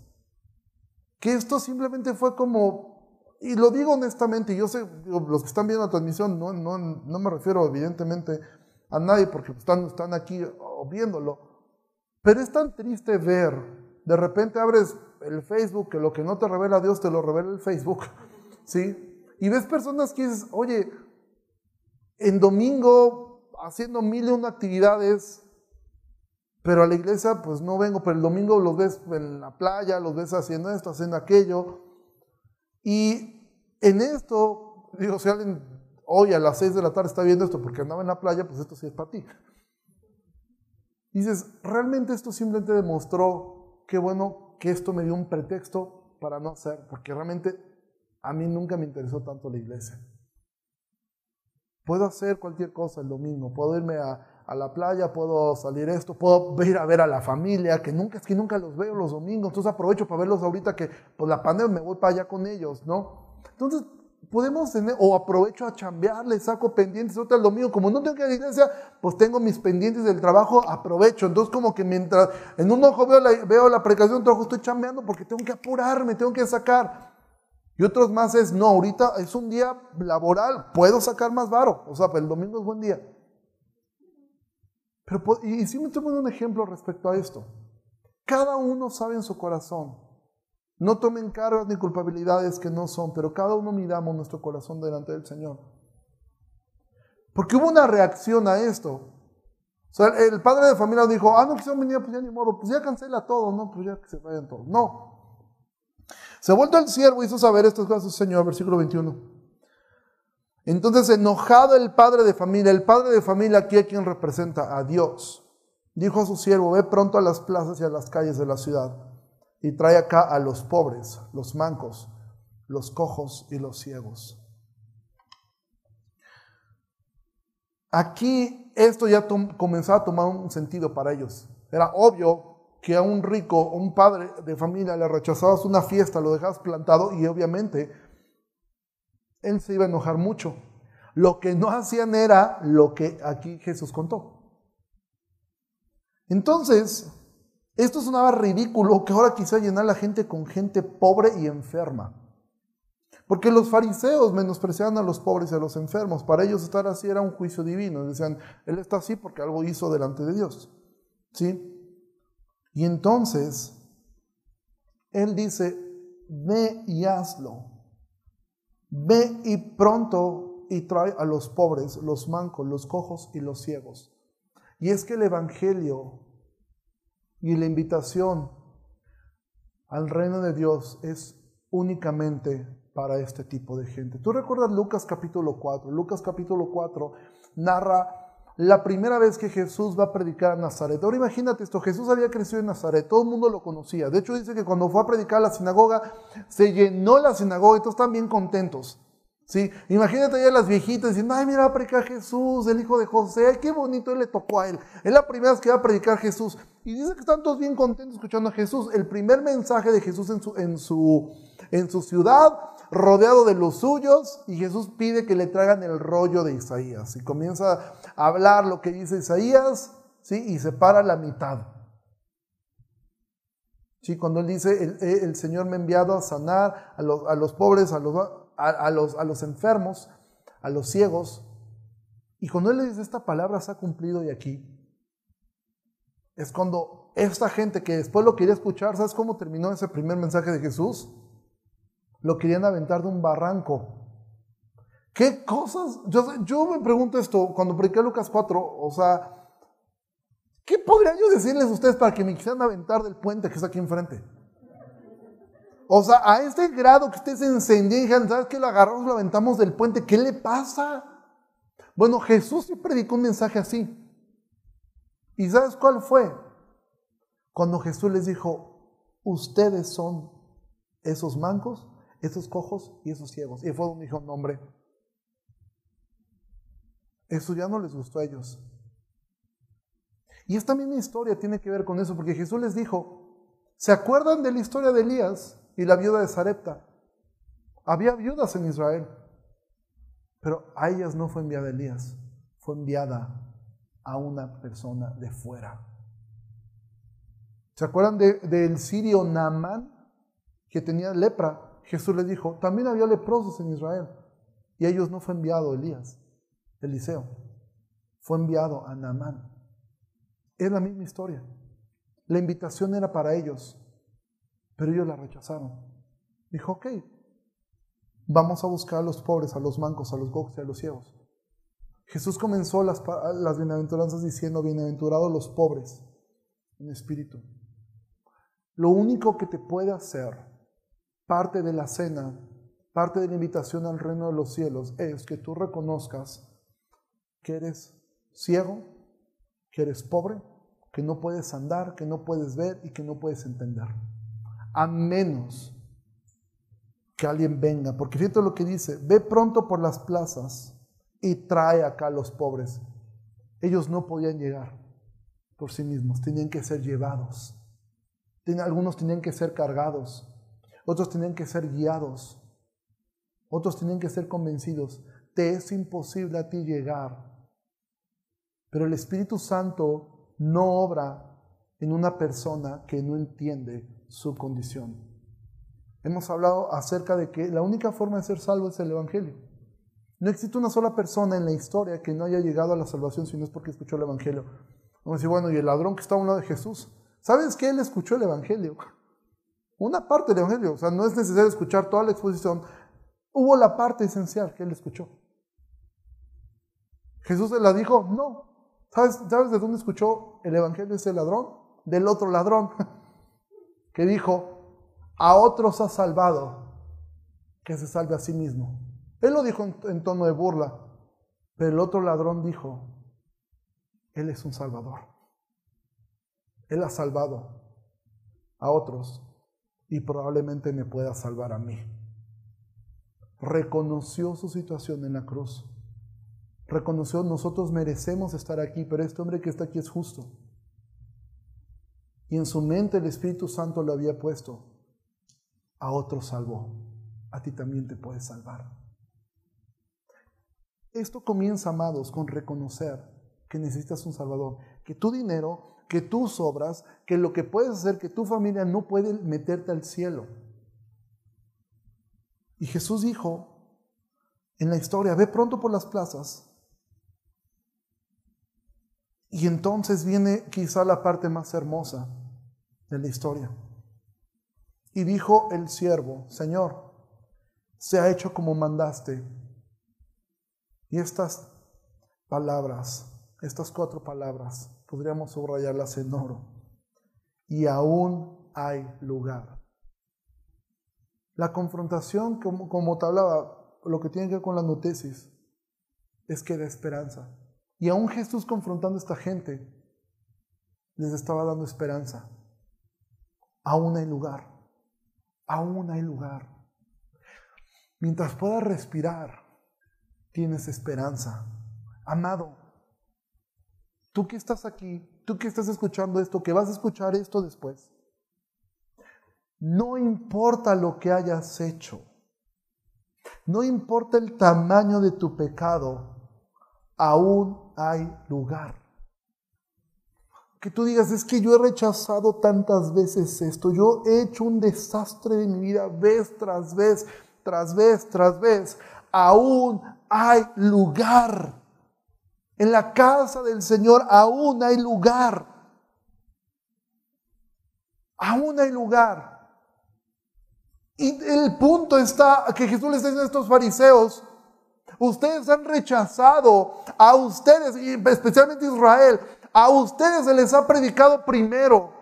que esto simplemente fue como, y lo digo honestamente, yo sé, los que están viendo la transmisión, no, no, no me refiero evidentemente a nadie porque están, están aquí viéndolo, pero es tan triste ver, de repente abres el Facebook, que lo que no te revela Dios te lo revela el Facebook, [LAUGHS] ¿sí? Y ves personas que dices, oye, en domingo haciendo mil y una actividades, pero a la iglesia pues no vengo, pero el domingo los ves en la playa, los ves haciendo esto, haciendo aquello. Y en esto, digo, si alguien hoy a las seis de la tarde está viendo esto porque andaba en la playa, pues esto sí es para ti. Dices, realmente esto simplemente demostró que bueno que esto me dio un pretexto para no hacer, porque realmente a mí nunca me interesó tanto la iglesia. Puedo hacer cualquier cosa el domingo, puedo irme a, a la playa, puedo salir esto, puedo ir a ver a la familia, que nunca, es que nunca los veo los domingos, entonces aprovecho para verlos ahorita que pues la pandemia me voy para allá con ellos, ¿no? Entonces podemos tener, o aprovecho a chambear, saco pendientes otro el domingo, como no tengo que ir a la iglesia, pues tengo mis pendientes del trabajo, aprovecho, entonces como que mientras en un ojo veo la, veo la otro ojo estoy chambeando porque tengo que apurarme, tengo que sacar. Y otros más es, no, ahorita es un día laboral, puedo sacar más varo, o sea, el domingo es buen día. Pero, y si me tomo un ejemplo respecto a esto. Cada uno sabe en su corazón. No tomen cargas ni culpabilidades que no son, pero cada uno miramos nuestro corazón delante del Señor. Porque hubo una reacción a esto. O sea, el padre de familia dijo, ah, no, que se venía, pues ya ni modo, pues ya cancela todo, no, pues ya que se vayan todos. No. Se vuelto el siervo hizo saber estas cosas, Señor, versículo 21. Entonces, enojado el padre de familia, el padre de familia aquí a quien representa a Dios, dijo a su siervo, ve pronto a las plazas y a las calles de la ciudad y trae acá a los pobres, los mancos, los cojos y los ciegos. Aquí esto ya comenzaba a tomar un sentido para ellos. Era obvio que a un rico, un padre de familia le rechazabas una fiesta, lo dejabas plantado y obviamente él se iba a enojar mucho. Lo que no hacían era lo que aquí Jesús contó. Entonces, esto sonaba ridículo que ahora quizá llenar la gente con gente pobre y enferma. Porque los fariseos menospreciaban a los pobres y a los enfermos. Para ellos estar así era un juicio divino. Decían, Él está así porque algo hizo delante de Dios. ¿Sí? Y entonces, Él dice, ve y hazlo. Ve y pronto y trae a los pobres, los mancos, los cojos y los ciegos. Y es que el Evangelio y la invitación al reino de Dios es únicamente para este tipo de gente. ¿Tú recuerdas Lucas capítulo 4? Lucas capítulo 4 narra la primera vez que Jesús va a predicar a Nazaret. Ahora imagínate esto, Jesús había crecido en Nazaret, todo el mundo lo conocía. De hecho dice que cuando fue a predicar a la sinagoga, se llenó la sinagoga y todos están bien contentos. ¿sí? Imagínate ya las viejitas diciendo, ay, mira, va a predicar Jesús, el hijo de José, qué bonito, él le tocó a él. Es la primera vez que va a predicar Jesús. Y dice que están todos bien contentos escuchando a Jesús. El primer mensaje de Jesús en su, en su, en su ciudad rodeado de los suyos y Jesús pide que le traigan el rollo de Isaías y comienza hablar lo que dice Isaías ¿sí? y se para la mitad. ¿Sí? Cuando él dice, el, Señor me ha enviado a sanar a los, a los pobres, a los, a, los, a los enfermos, a los ciegos. Y cuando él le dice esta palabra se ha cumplido y aquí, es cuando esta gente que después lo quería escuchar, ¿sabes cómo terminó ese primer mensaje de Jesús? lo querían aventar de un barranco. ¿Qué cosas? Yo, me pregunto esto cuando prediqué Lucas 4, o sea, ¿qué podría yo decirles a ustedes para que me quisieran aventar del puente que está aquí enfrente? O sea, a este grado que ustedes encendían y ¿sabes qué? Lo agarramos, lo aventamos del puente, ¿qué le pasa? Bueno, Jesús sí predicó un mensaje así. ¿Y sabes cuál fue? Cuando Jesús les dijo, ustedes son esos mancos, esos cojos y esos ciegos. Y fue donde dijo, no hombre, eso ya no les gustó a ellos. Y esta misma historia tiene que ver con eso, porque Jesús les dijo, ¿se acuerdan de la historia de Elías y la viuda de Sarepta? Había viudas en Israel, pero a ellas no fue enviada Elías, fue enviada a una persona de fuera. ¿Se acuerdan del sirio Naamán que tenía lepra? Jesús les dijo, también había leprosos en Israel. Y a ellos no fue enviado Elías, Eliseo. Fue enviado a Naamán. Es la misma historia. La invitación era para ellos, pero ellos la rechazaron. Dijo, ok, vamos a buscar a los pobres, a los mancos, a los gocos y a los ciegos. Jesús comenzó las, las bienaventuranzas diciendo, bienaventurados los pobres en espíritu. Lo único que te puede hacer parte de la cena, parte de la invitación al reino de los cielos, es que tú reconozcas que eres ciego, que eres pobre, que no puedes andar, que no puedes ver y que no puedes entender. A menos que alguien venga, porque fíjate lo que dice, ve pronto por las plazas y trae acá a los pobres. Ellos no podían llegar por sí mismos, tenían que ser llevados. Algunos tenían que ser cargados, otros tenían que ser guiados, otros tenían que ser convencidos. Te es imposible a ti llegar. Pero el Espíritu Santo no obra en una persona que no entiende su condición. Hemos hablado acerca de que la única forma de ser salvo es el Evangelio. No existe una sola persona en la historia que no haya llegado a la salvación si no es porque escuchó el Evangelio. Vamos a decir, bueno, y el ladrón que está a un lado de Jesús, ¿sabes que él escuchó el Evangelio? [LAUGHS] Una parte del Evangelio, o sea, no es necesario escuchar toda la exposición. Hubo la parte esencial que él escuchó. Jesús se la dijo, no. ¿Sabes, ¿Sabes de dónde escuchó el Evangelio ese ladrón? Del otro ladrón, [LAUGHS] que dijo, a otros ha salvado, que se salve a sí mismo. Él lo dijo en tono de burla, pero el otro ladrón dijo, Él es un salvador. Él ha salvado a otros y probablemente me pueda salvar a mí. Reconoció su situación en la cruz. Reconoció, nosotros merecemos estar aquí, pero este hombre que está aquí es justo. Y en su mente el Espíritu Santo lo había puesto. A otro salvó. A ti también te puede salvar. Esto comienza, amados, con reconocer que necesitas un Salvador. Que tu dinero que tú sobras, que lo que puedes hacer, que tu familia no puede meterte al cielo. Y Jesús dijo en la historia, ve pronto por las plazas. Y entonces viene quizá la parte más hermosa de la historia. Y dijo el siervo, Señor, se ha hecho como mandaste. Y estas palabras, estas cuatro palabras, podríamos subrayarlas en oro. Y aún hay lugar. La confrontación, como, como te hablaba, lo que tiene que ver con la notesis, es que da esperanza. Y aún Jesús confrontando a esta gente, les estaba dando esperanza. Aún hay lugar. Aún hay lugar. Mientras puedas respirar, tienes esperanza. Amado, Tú que estás aquí, tú que estás escuchando esto, que vas a escuchar esto después. No importa lo que hayas hecho. No importa el tamaño de tu pecado. Aún hay lugar. Que tú digas, es que yo he rechazado tantas veces esto. Yo he hecho un desastre de mi vida vez tras vez, tras vez, tras vez. Aún hay lugar. En la casa del Señor aún hay lugar. Aún hay lugar. Y el punto está que Jesús les dice a estos fariseos, ustedes han rechazado a ustedes, especialmente Israel, a ustedes se les ha predicado primero,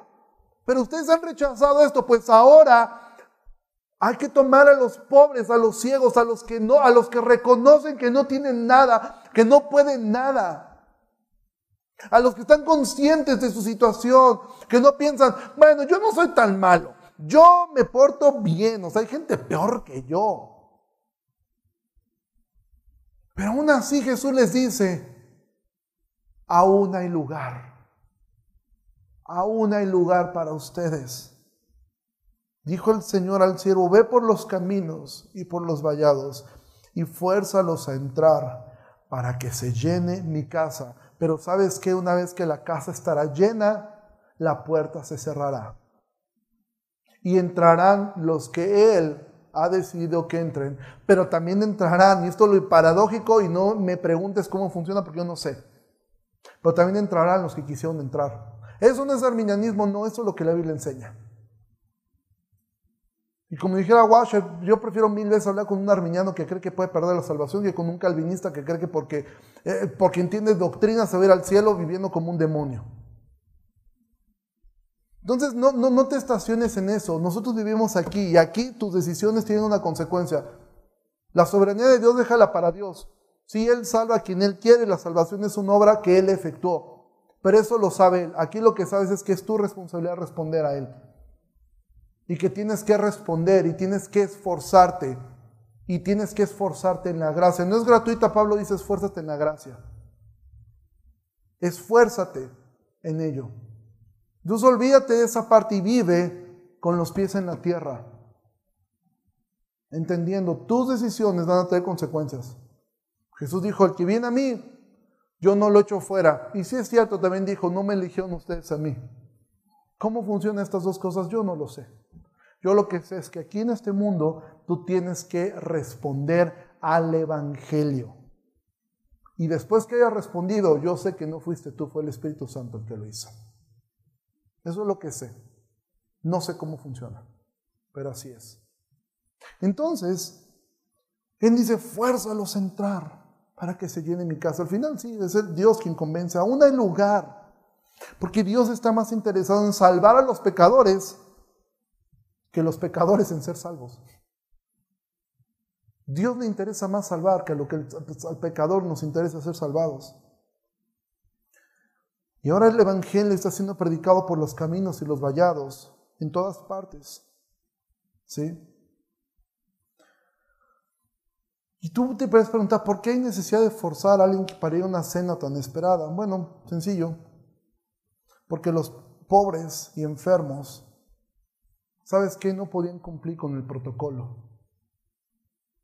pero ustedes han rechazado esto, pues ahora hay que tomar a los pobres, a los ciegos, a los que no, a los que reconocen que no tienen nada, que no pueden nada. A los que están conscientes de su situación, que no piensan, bueno, yo no soy tan malo. yo me porto bien, o sea, hay gente peor que yo. Pero aún así Jesús les dice, aún hay lugar, aún hay lugar para ustedes. Dijo el Señor al siervo, ve por los caminos y por los vallados y fuérzalos a entrar para que se llene mi casa. Pero sabes que una vez que la casa estará llena, la puerta se cerrará. Y entrarán los que Él ha decidido que entren, pero también entrarán, y esto es lo paradójico, y no me preguntes cómo funciona porque yo no sé, pero también entrarán los que quisieron entrar. Eso no es arminianismo, no, eso es lo que la Biblia enseña. Y como dijera Washer, yo prefiero mil veces hablar con un arminiano que cree que puede perder la salvación que con un calvinista que cree que porque, eh, porque entiende doctrina se va a ir al cielo viviendo como un demonio. Entonces, no, no, no te estaciones en eso. Nosotros vivimos aquí y aquí tus decisiones tienen una consecuencia. La soberanía de Dios déjala para Dios. Si Él salva a quien Él quiere, la salvación es una obra que Él efectuó. Pero eso lo sabe Él. Aquí lo que sabes es que es tu responsabilidad responder a Él. Y que tienes que responder y tienes que esforzarte. Y tienes que esforzarte en la gracia. No es gratuita, Pablo dice, esfuérzate en la gracia. Esfuérzate en ello. Entonces olvídate de esa parte y vive con los pies en la tierra. Entendiendo, tus decisiones van a tener consecuencias. Jesús dijo, el que viene a mí, yo no lo echo fuera. Y si es cierto, también dijo, no me eligieron ustedes a mí. ¿Cómo funcionan estas dos cosas? Yo no lo sé. Yo lo que sé es que aquí en este mundo tú tienes que responder al Evangelio. Y después que hayas respondido, yo sé que no fuiste tú, fue el Espíritu Santo el que lo hizo. Eso es lo que sé. No sé cómo funciona, pero así es. Entonces, Él dice, fuérzalos a entrar para que se llene mi casa. Al final sí, es el Dios quien convence. Aún hay lugar, porque Dios está más interesado en salvar a los pecadores que los pecadores en ser salvos. Dios le interesa más salvar que lo que al pecador nos interesa ser salvados. Y ahora el Evangelio está siendo predicado por los caminos y los vallados, en todas partes. ¿Sí? Y tú te puedes preguntar, ¿por qué hay necesidad de forzar a alguien para ir a una cena tan esperada? Bueno, sencillo. Porque los pobres y enfermos, ¿sabes qué? No podían cumplir con el protocolo.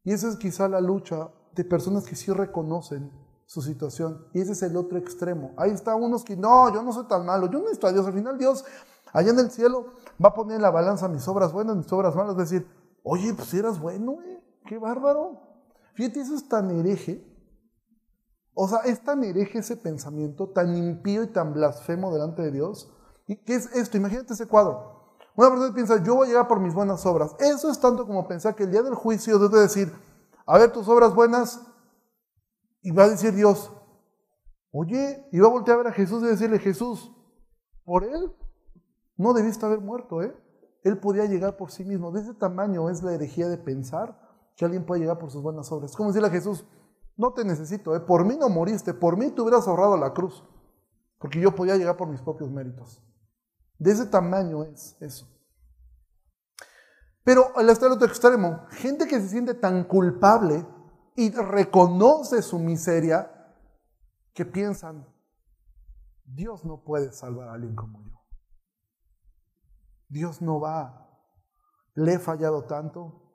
Y esa es quizá la lucha de personas que sí reconocen su situación. Y ese es el otro extremo. Ahí está unos que, no, yo no soy tan malo, yo necesito a Dios. Al final Dios, allá en el cielo, va a poner en la balanza mis obras buenas, mis obras malas. Decir, oye, pues eras bueno, eh, qué bárbaro. Fíjate, eso es tan hereje. O sea, es tan hereje ese pensamiento, tan impío y tan blasfemo delante de Dios. ¿Y qué es esto? Imagínate ese cuadro. Una persona piensa, yo voy a llegar por mis buenas obras. Eso es tanto como pensar que el día del juicio debe decir, a ver, tus obras buenas, y va a decir Dios, oye, y va a voltear a ver a Jesús y decirle, Jesús, por él no debiste haber muerto, ¿eh? Él podía llegar por sí mismo. De ese tamaño es la herejía de pensar que alguien puede llegar por sus buenas obras. Es como decirle a Jesús, no te necesito, ¿eh? por mí no moriste, por mí te hubieras ahorrado la cruz, porque yo podía llegar por mis propios méritos. De ese tamaño es eso. Pero al estar otro extremo, gente que se siente tan culpable y reconoce su miseria, que piensan, Dios no puede salvar a alguien como yo. Dios no va. Le he fallado tanto,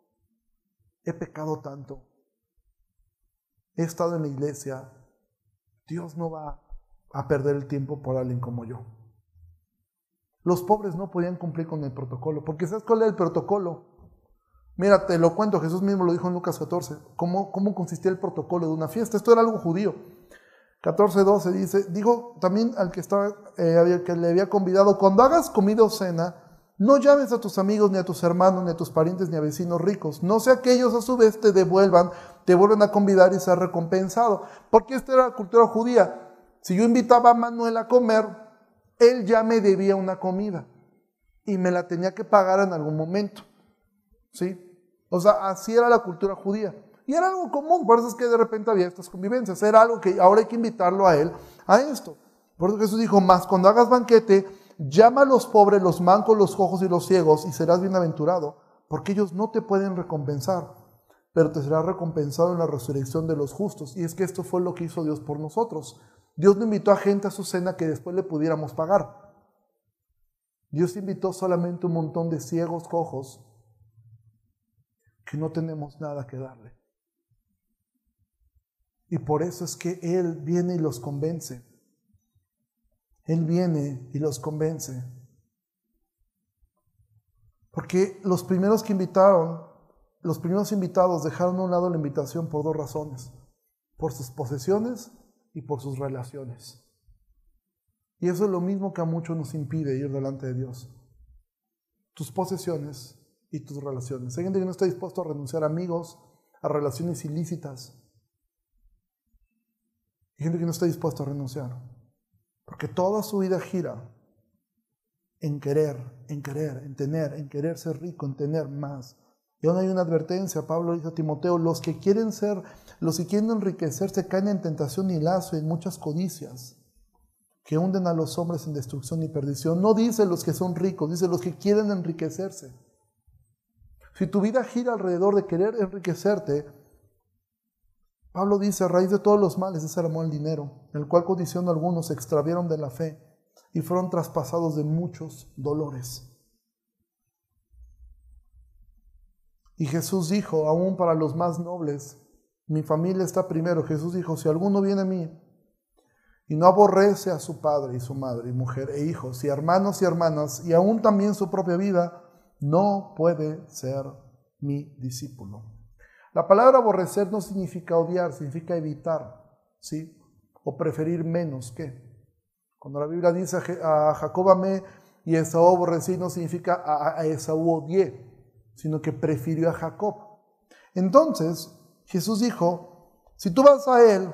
he pecado tanto, he estado en la iglesia. Dios no va a perder el tiempo por alguien como yo. Los pobres no podían cumplir con el protocolo, porque ¿sabes cuál es el protocolo? Mira, te lo cuento, Jesús mismo lo dijo en Lucas 14, cómo, cómo consistía el protocolo de una fiesta. Esto era algo judío. 14, 12 dice, digo también al que, estaba, eh, que le había convidado, cuando hagas comida o cena, no llames a tus amigos, ni a tus hermanos, ni a tus parientes, ni a vecinos ricos. No sea que ellos a su vez te devuelvan, te vuelvan a convidar y ser recompensado. Porque esta era la cultura judía. Si yo invitaba a Manuel a comer, él ya me debía una comida y me la tenía que pagar en algún momento. ¿Sí? O sea, así era la cultura judía. Y era algo común, por eso es que de repente había estas convivencias. Era algo que ahora hay que invitarlo a él a esto. Por eso Jesús dijo, más cuando hagas banquete, llama a los pobres, los mancos, los cojos y los ciegos y serás bienaventurado, porque ellos no te pueden recompensar, pero te será recompensado en la resurrección de los justos. Y es que esto fue lo que hizo Dios por nosotros. Dios no invitó a gente a su cena que después le pudiéramos pagar. Dios invitó solamente un montón de ciegos, cojos, que no tenemos nada que darle. Y por eso es que Él viene y los convence. Él viene y los convence. Porque los primeros que invitaron, los primeros invitados dejaron a un lado la invitación por dos razones. Por sus posesiones y por sus relaciones. Y eso es lo mismo que a muchos nos impide ir delante de Dios. Tus posesiones y tus relaciones. Hay gente que no está dispuesto a renunciar a amigos, a relaciones ilícitas. Hay gente que no está dispuesto a renunciar. Porque toda su vida gira en querer, en querer, en tener, en querer ser rico, en tener más. Y aún hay una advertencia, Pablo dice a Timoteo, los que quieren ser, los que quieren enriquecerse caen en tentación y lazo y en muchas codicias que hunden a los hombres en destrucción y perdición. No dice los que son ricos, dice los que quieren enriquecerse. Si tu vida gira alrededor de querer enriquecerte, Pablo dice, a raíz de todos los males es el amor al dinero, el cual condición algunos se extravieron de la fe y fueron traspasados de muchos dolores. Y Jesús dijo, aún para los más nobles, mi familia está primero. Jesús dijo, si alguno viene a mí y no aborrece a su padre y su madre y mujer e hijos y hermanos y hermanas y aún también su propia vida, no puede ser mi discípulo. La palabra aborrecer no significa odiar, significa evitar, ¿sí? O preferir menos que. Cuando la Biblia dice a Jacob amé y Esaú aborrecí, no significa a Esaú odié, sino que prefirió a Jacob. Entonces, Jesús dijo, si tú vas a Él,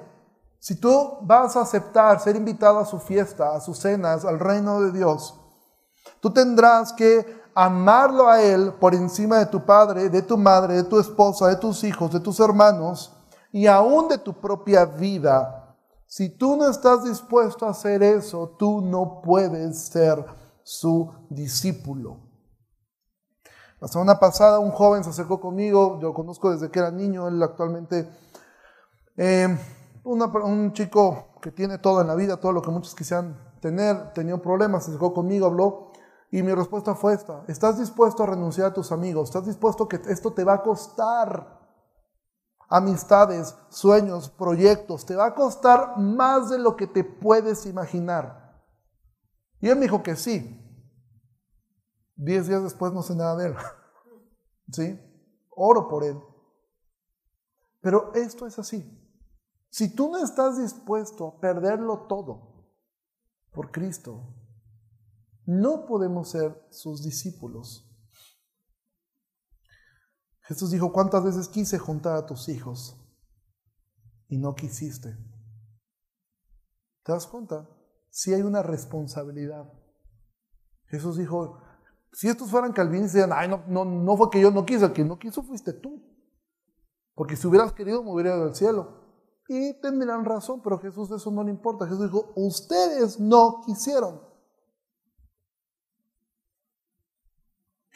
si tú vas a aceptar ser invitado a su fiesta, a sus cenas, al reino de Dios, tú tendrás que amarlo a Él por encima de tu padre, de tu madre, de tu esposa, de tus hijos, de tus hermanos y aún de tu propia vida. Si tú no estás dispuesto a hacer eso, tú no puedes ser su discípulo. La semana pasada un joven se acercó conmigo, yo lo conozco desde que era niño, él actualmente... Eh, un chico que tiene todo en la vida, todo lo que muchos quisieran tener, tenía un problema, se acercó conmigo, habló, y mi respuesta fue esta, ¿estás dispuesto a renunciar a tus amigos? ¿Estás dispuesto que esto te va a costar? Amistades, sueños, proyectos, te va a costar más de lo que te puedes imaginar. Y él me dijo que sí. Diez días después no sé nada de él. [LAUGHS] ¿Sí? Oro por él. Pero esto es así. Si tú no estás dispuesto a perderlo todo por Cristo, no podemos ser sus discípulos. Jesús dijo, ¿cuántas veces quise juntar a tus hijos y no quisiste? ¿Te das cuenta? Si hay una responsabilidad. Jesús dijo, si estos fueran calvinistas, ay, no, no, no fue que yo no quise, el que no quiso fuiste tú. Porque si hubieras querido, me hubiera ido al cielo. Y tendrán razón, pero Jesús eso no le importa. Jesús dijo, ustedes no quisieron.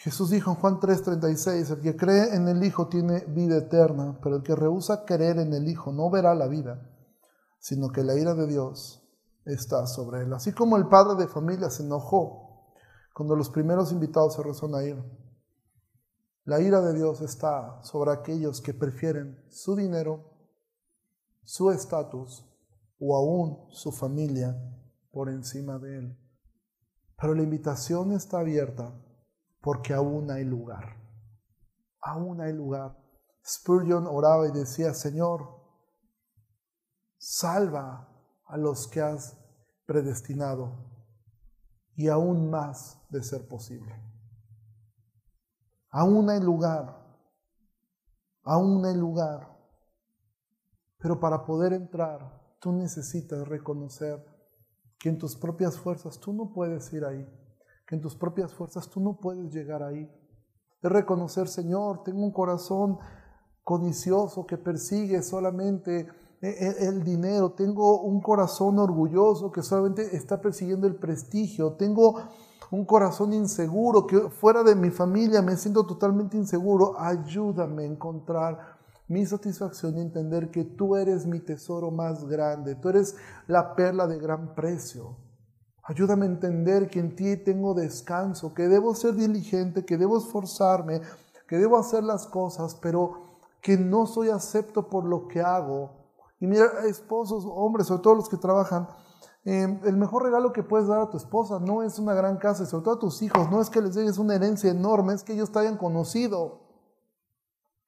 Jesús dijo en Juan 3:36, el que cree en el Hijo tiene vida eterna, pero el que rehúsa creer en el Hijo no verá la vida, sino que la ira de Dios está sobre él. Así como el padre de familia se enojó cuando los primeros invitados se rezó a ir. La ira de Dios está sobre aquellos que prefieren su dinero su estatus o aún su familia por encima de él. Pero la invitación está abierta porque aún hay lugar. Aún hay lugar. Spurgeon oraba y decía, Señor, salva a los que has predestinado y aún más de ser posible. Aún hay lugar. Aún hay lugar. Pero para poder entrar, tú necesitas reconocer que en tus propias fuerzas tú no puedes ir ahí, que en tus propias fuerzas tú no puedes llegar ahí. Es reconocer, Señor, tengo un corazón codicioso que persigue solamente el, dinero, tengo un corazón orgulloso que solamente está persiguiendo el prestigio, tengo un corazón inseguro, que fuera de mi familia me siento totalmente inseguro, ayúdame a encontrar mi satisfacción y entender que tú eres mi tesoro más grande, tú eres la perla de gran precio. Ayúdame a entender que en ti tengo descanso, que debo ser diligente, que debo esforzarme, que debo hacer las cosas, pero que no soy acepto por lo que hago. Y mira, esposos, hombres, sobre todo los que trabajan, eh, el mejor regalo que puedes dar a tu esposa no es una gran casa, sobre todo a tus hijos, no es que les dejes una herencia enorme, es que ellos te hayan conocido,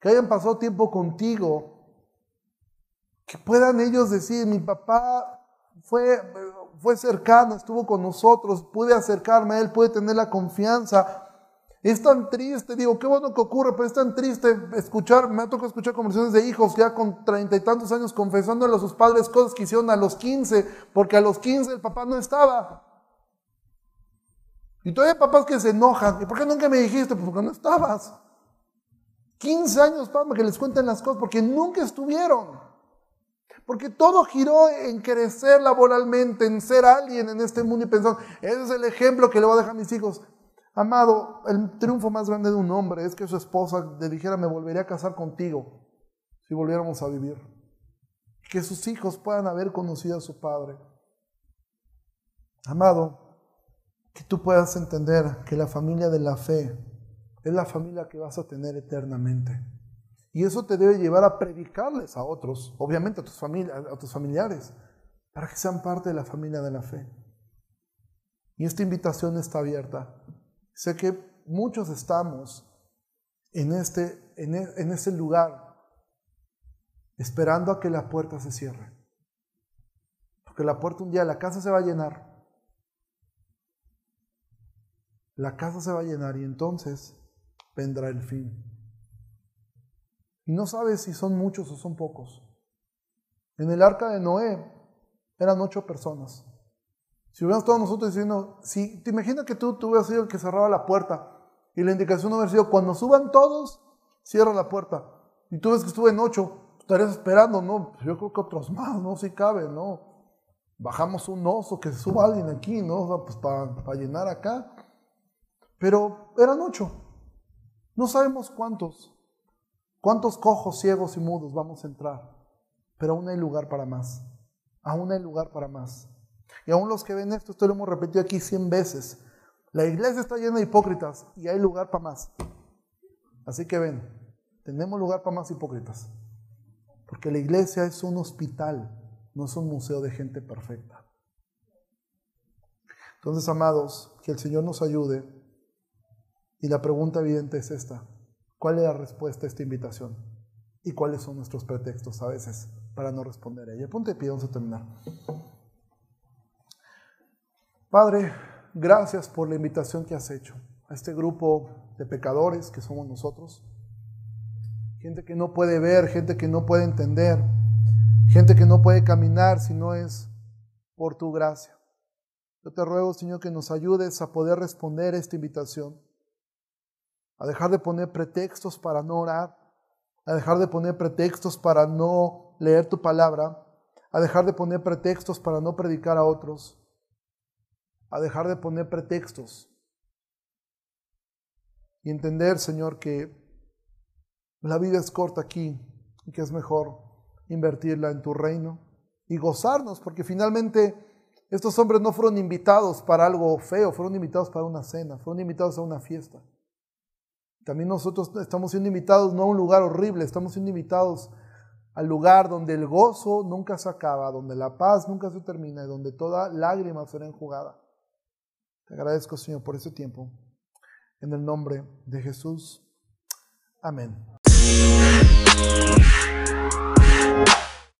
que hayan pasado tiempo contigo, que puedan ellos decir, mi papá fue, fue cercano, estuvo con nosotros, pude acercarme a él, pude tener la confianza. Es tan triste, digo, qué bueno que ocurre, pero es tan triste escuchar, me ha tocado escuchar conversaciones de hijos ya con treinta y tantos años confesándole a sus padres cosas que hicieron a los quince, porque a los quince el papá no estaba. Y todavía hay papás que se enojan, ¿y por qué nunca me dijiste? Pues porque no estabas. 15 años para que les cuenten las cosas, porque nunca estuvieron. Porque todo giró en crecer laboralmente, en ser alguien en este mundo y pensar, ese es el ejemplo que le voy a dejar a mis hijos. Amado, el triunfo más grande de un hombre es que su esposa le dijera, me volvería a casar contigo si volviéramos a vivir. Que sus hijos puedan haber conocido a su padre. Amado, que tú puedas entender que la familia de la fe es la familia que vas a tener eternamente. Y eso te debe llevar a predicarles a otros, obviamente a tus, a tus familiares, para que sean parte de la familia de la fe. Y esta invitación está abierta. Sé que muchos estamos en este, en, en ese lugar esperando a que la puerta se cierre. Porque la puerta un día, la casa se va a llenar. La casa se va a llenar y entonces vendrá el fin. Y no sabes si son muchos o son pocos. En el arca de Noé eran ocho personas. Si hubiéramos todos nosotros diciendo, si te imaginas que tú, hubieras sido el que cerraba la puerta y la indicación hubiera sido, cuando suban todos, cierra la puerta. Y tú ves que estuve en ocho, estarías esperando, ¿no? Pues yo creo que otros más, ¿no? Si cabe, ¿no? Bajamos un oso, que suba alguien aquí, ¿no? pues para llenar acá. Pero eran ocho. No sabemos cuántos. ¿Cuántos cojos, ciegos y mudos vamos a entrar? Pero aún hay lugar para más. Aún hay lugar para más. Y aún los que ven esto, esto lo hemos repetido aquí cien veces. La iglesia está llena de hipócritas y hay lugar para más. Así que ven, tenemos lugar para más hipócritas. Porque la iglesia es un hospital, no es un museo de gente perfecta. Entonces, amados, que el Señor nos ayude. Y la pregunta evidente es esta. ¿Cuál es la respuesta a esta invitación? ¿Y cuáles son nuestros pretextos a veces para no responder a ella? Ponte de pie, a terminar. Padre, gracias por la invitación que has hecho a este grupo de pecadores que somos nosotros. Gente que no puede ver, gente que no puede entender, gente que no puede caminar si no es por tu gracia. Yo te ruego, Señor, que nos ayudes a poder responder a esta invitación a dejar de poner pretextos para no orar, a dejar de poner pretextos para no leer tu palabra, a dejar de poner pretextos para no predicar a otros, a dejar de poner pretextos y entender, Señor, que la vida es corta aquí y que es mejor invertirla en tu reino y gozarnos, porque finalmente estos hombres no fueron invitados para algo feo, fueron invitados para una cena, fueron invitados a una fiesta. También nosotros estamos siendo invitados no a un lugar horrible, estamos siendo invitados al lugar donde el gozo nunca se acaba, donde la paz nunca se termina y donde toda lágrima será enjugada. Te agradezco, Señor, por ese tiempo. En el nombre de Jesús. Amén.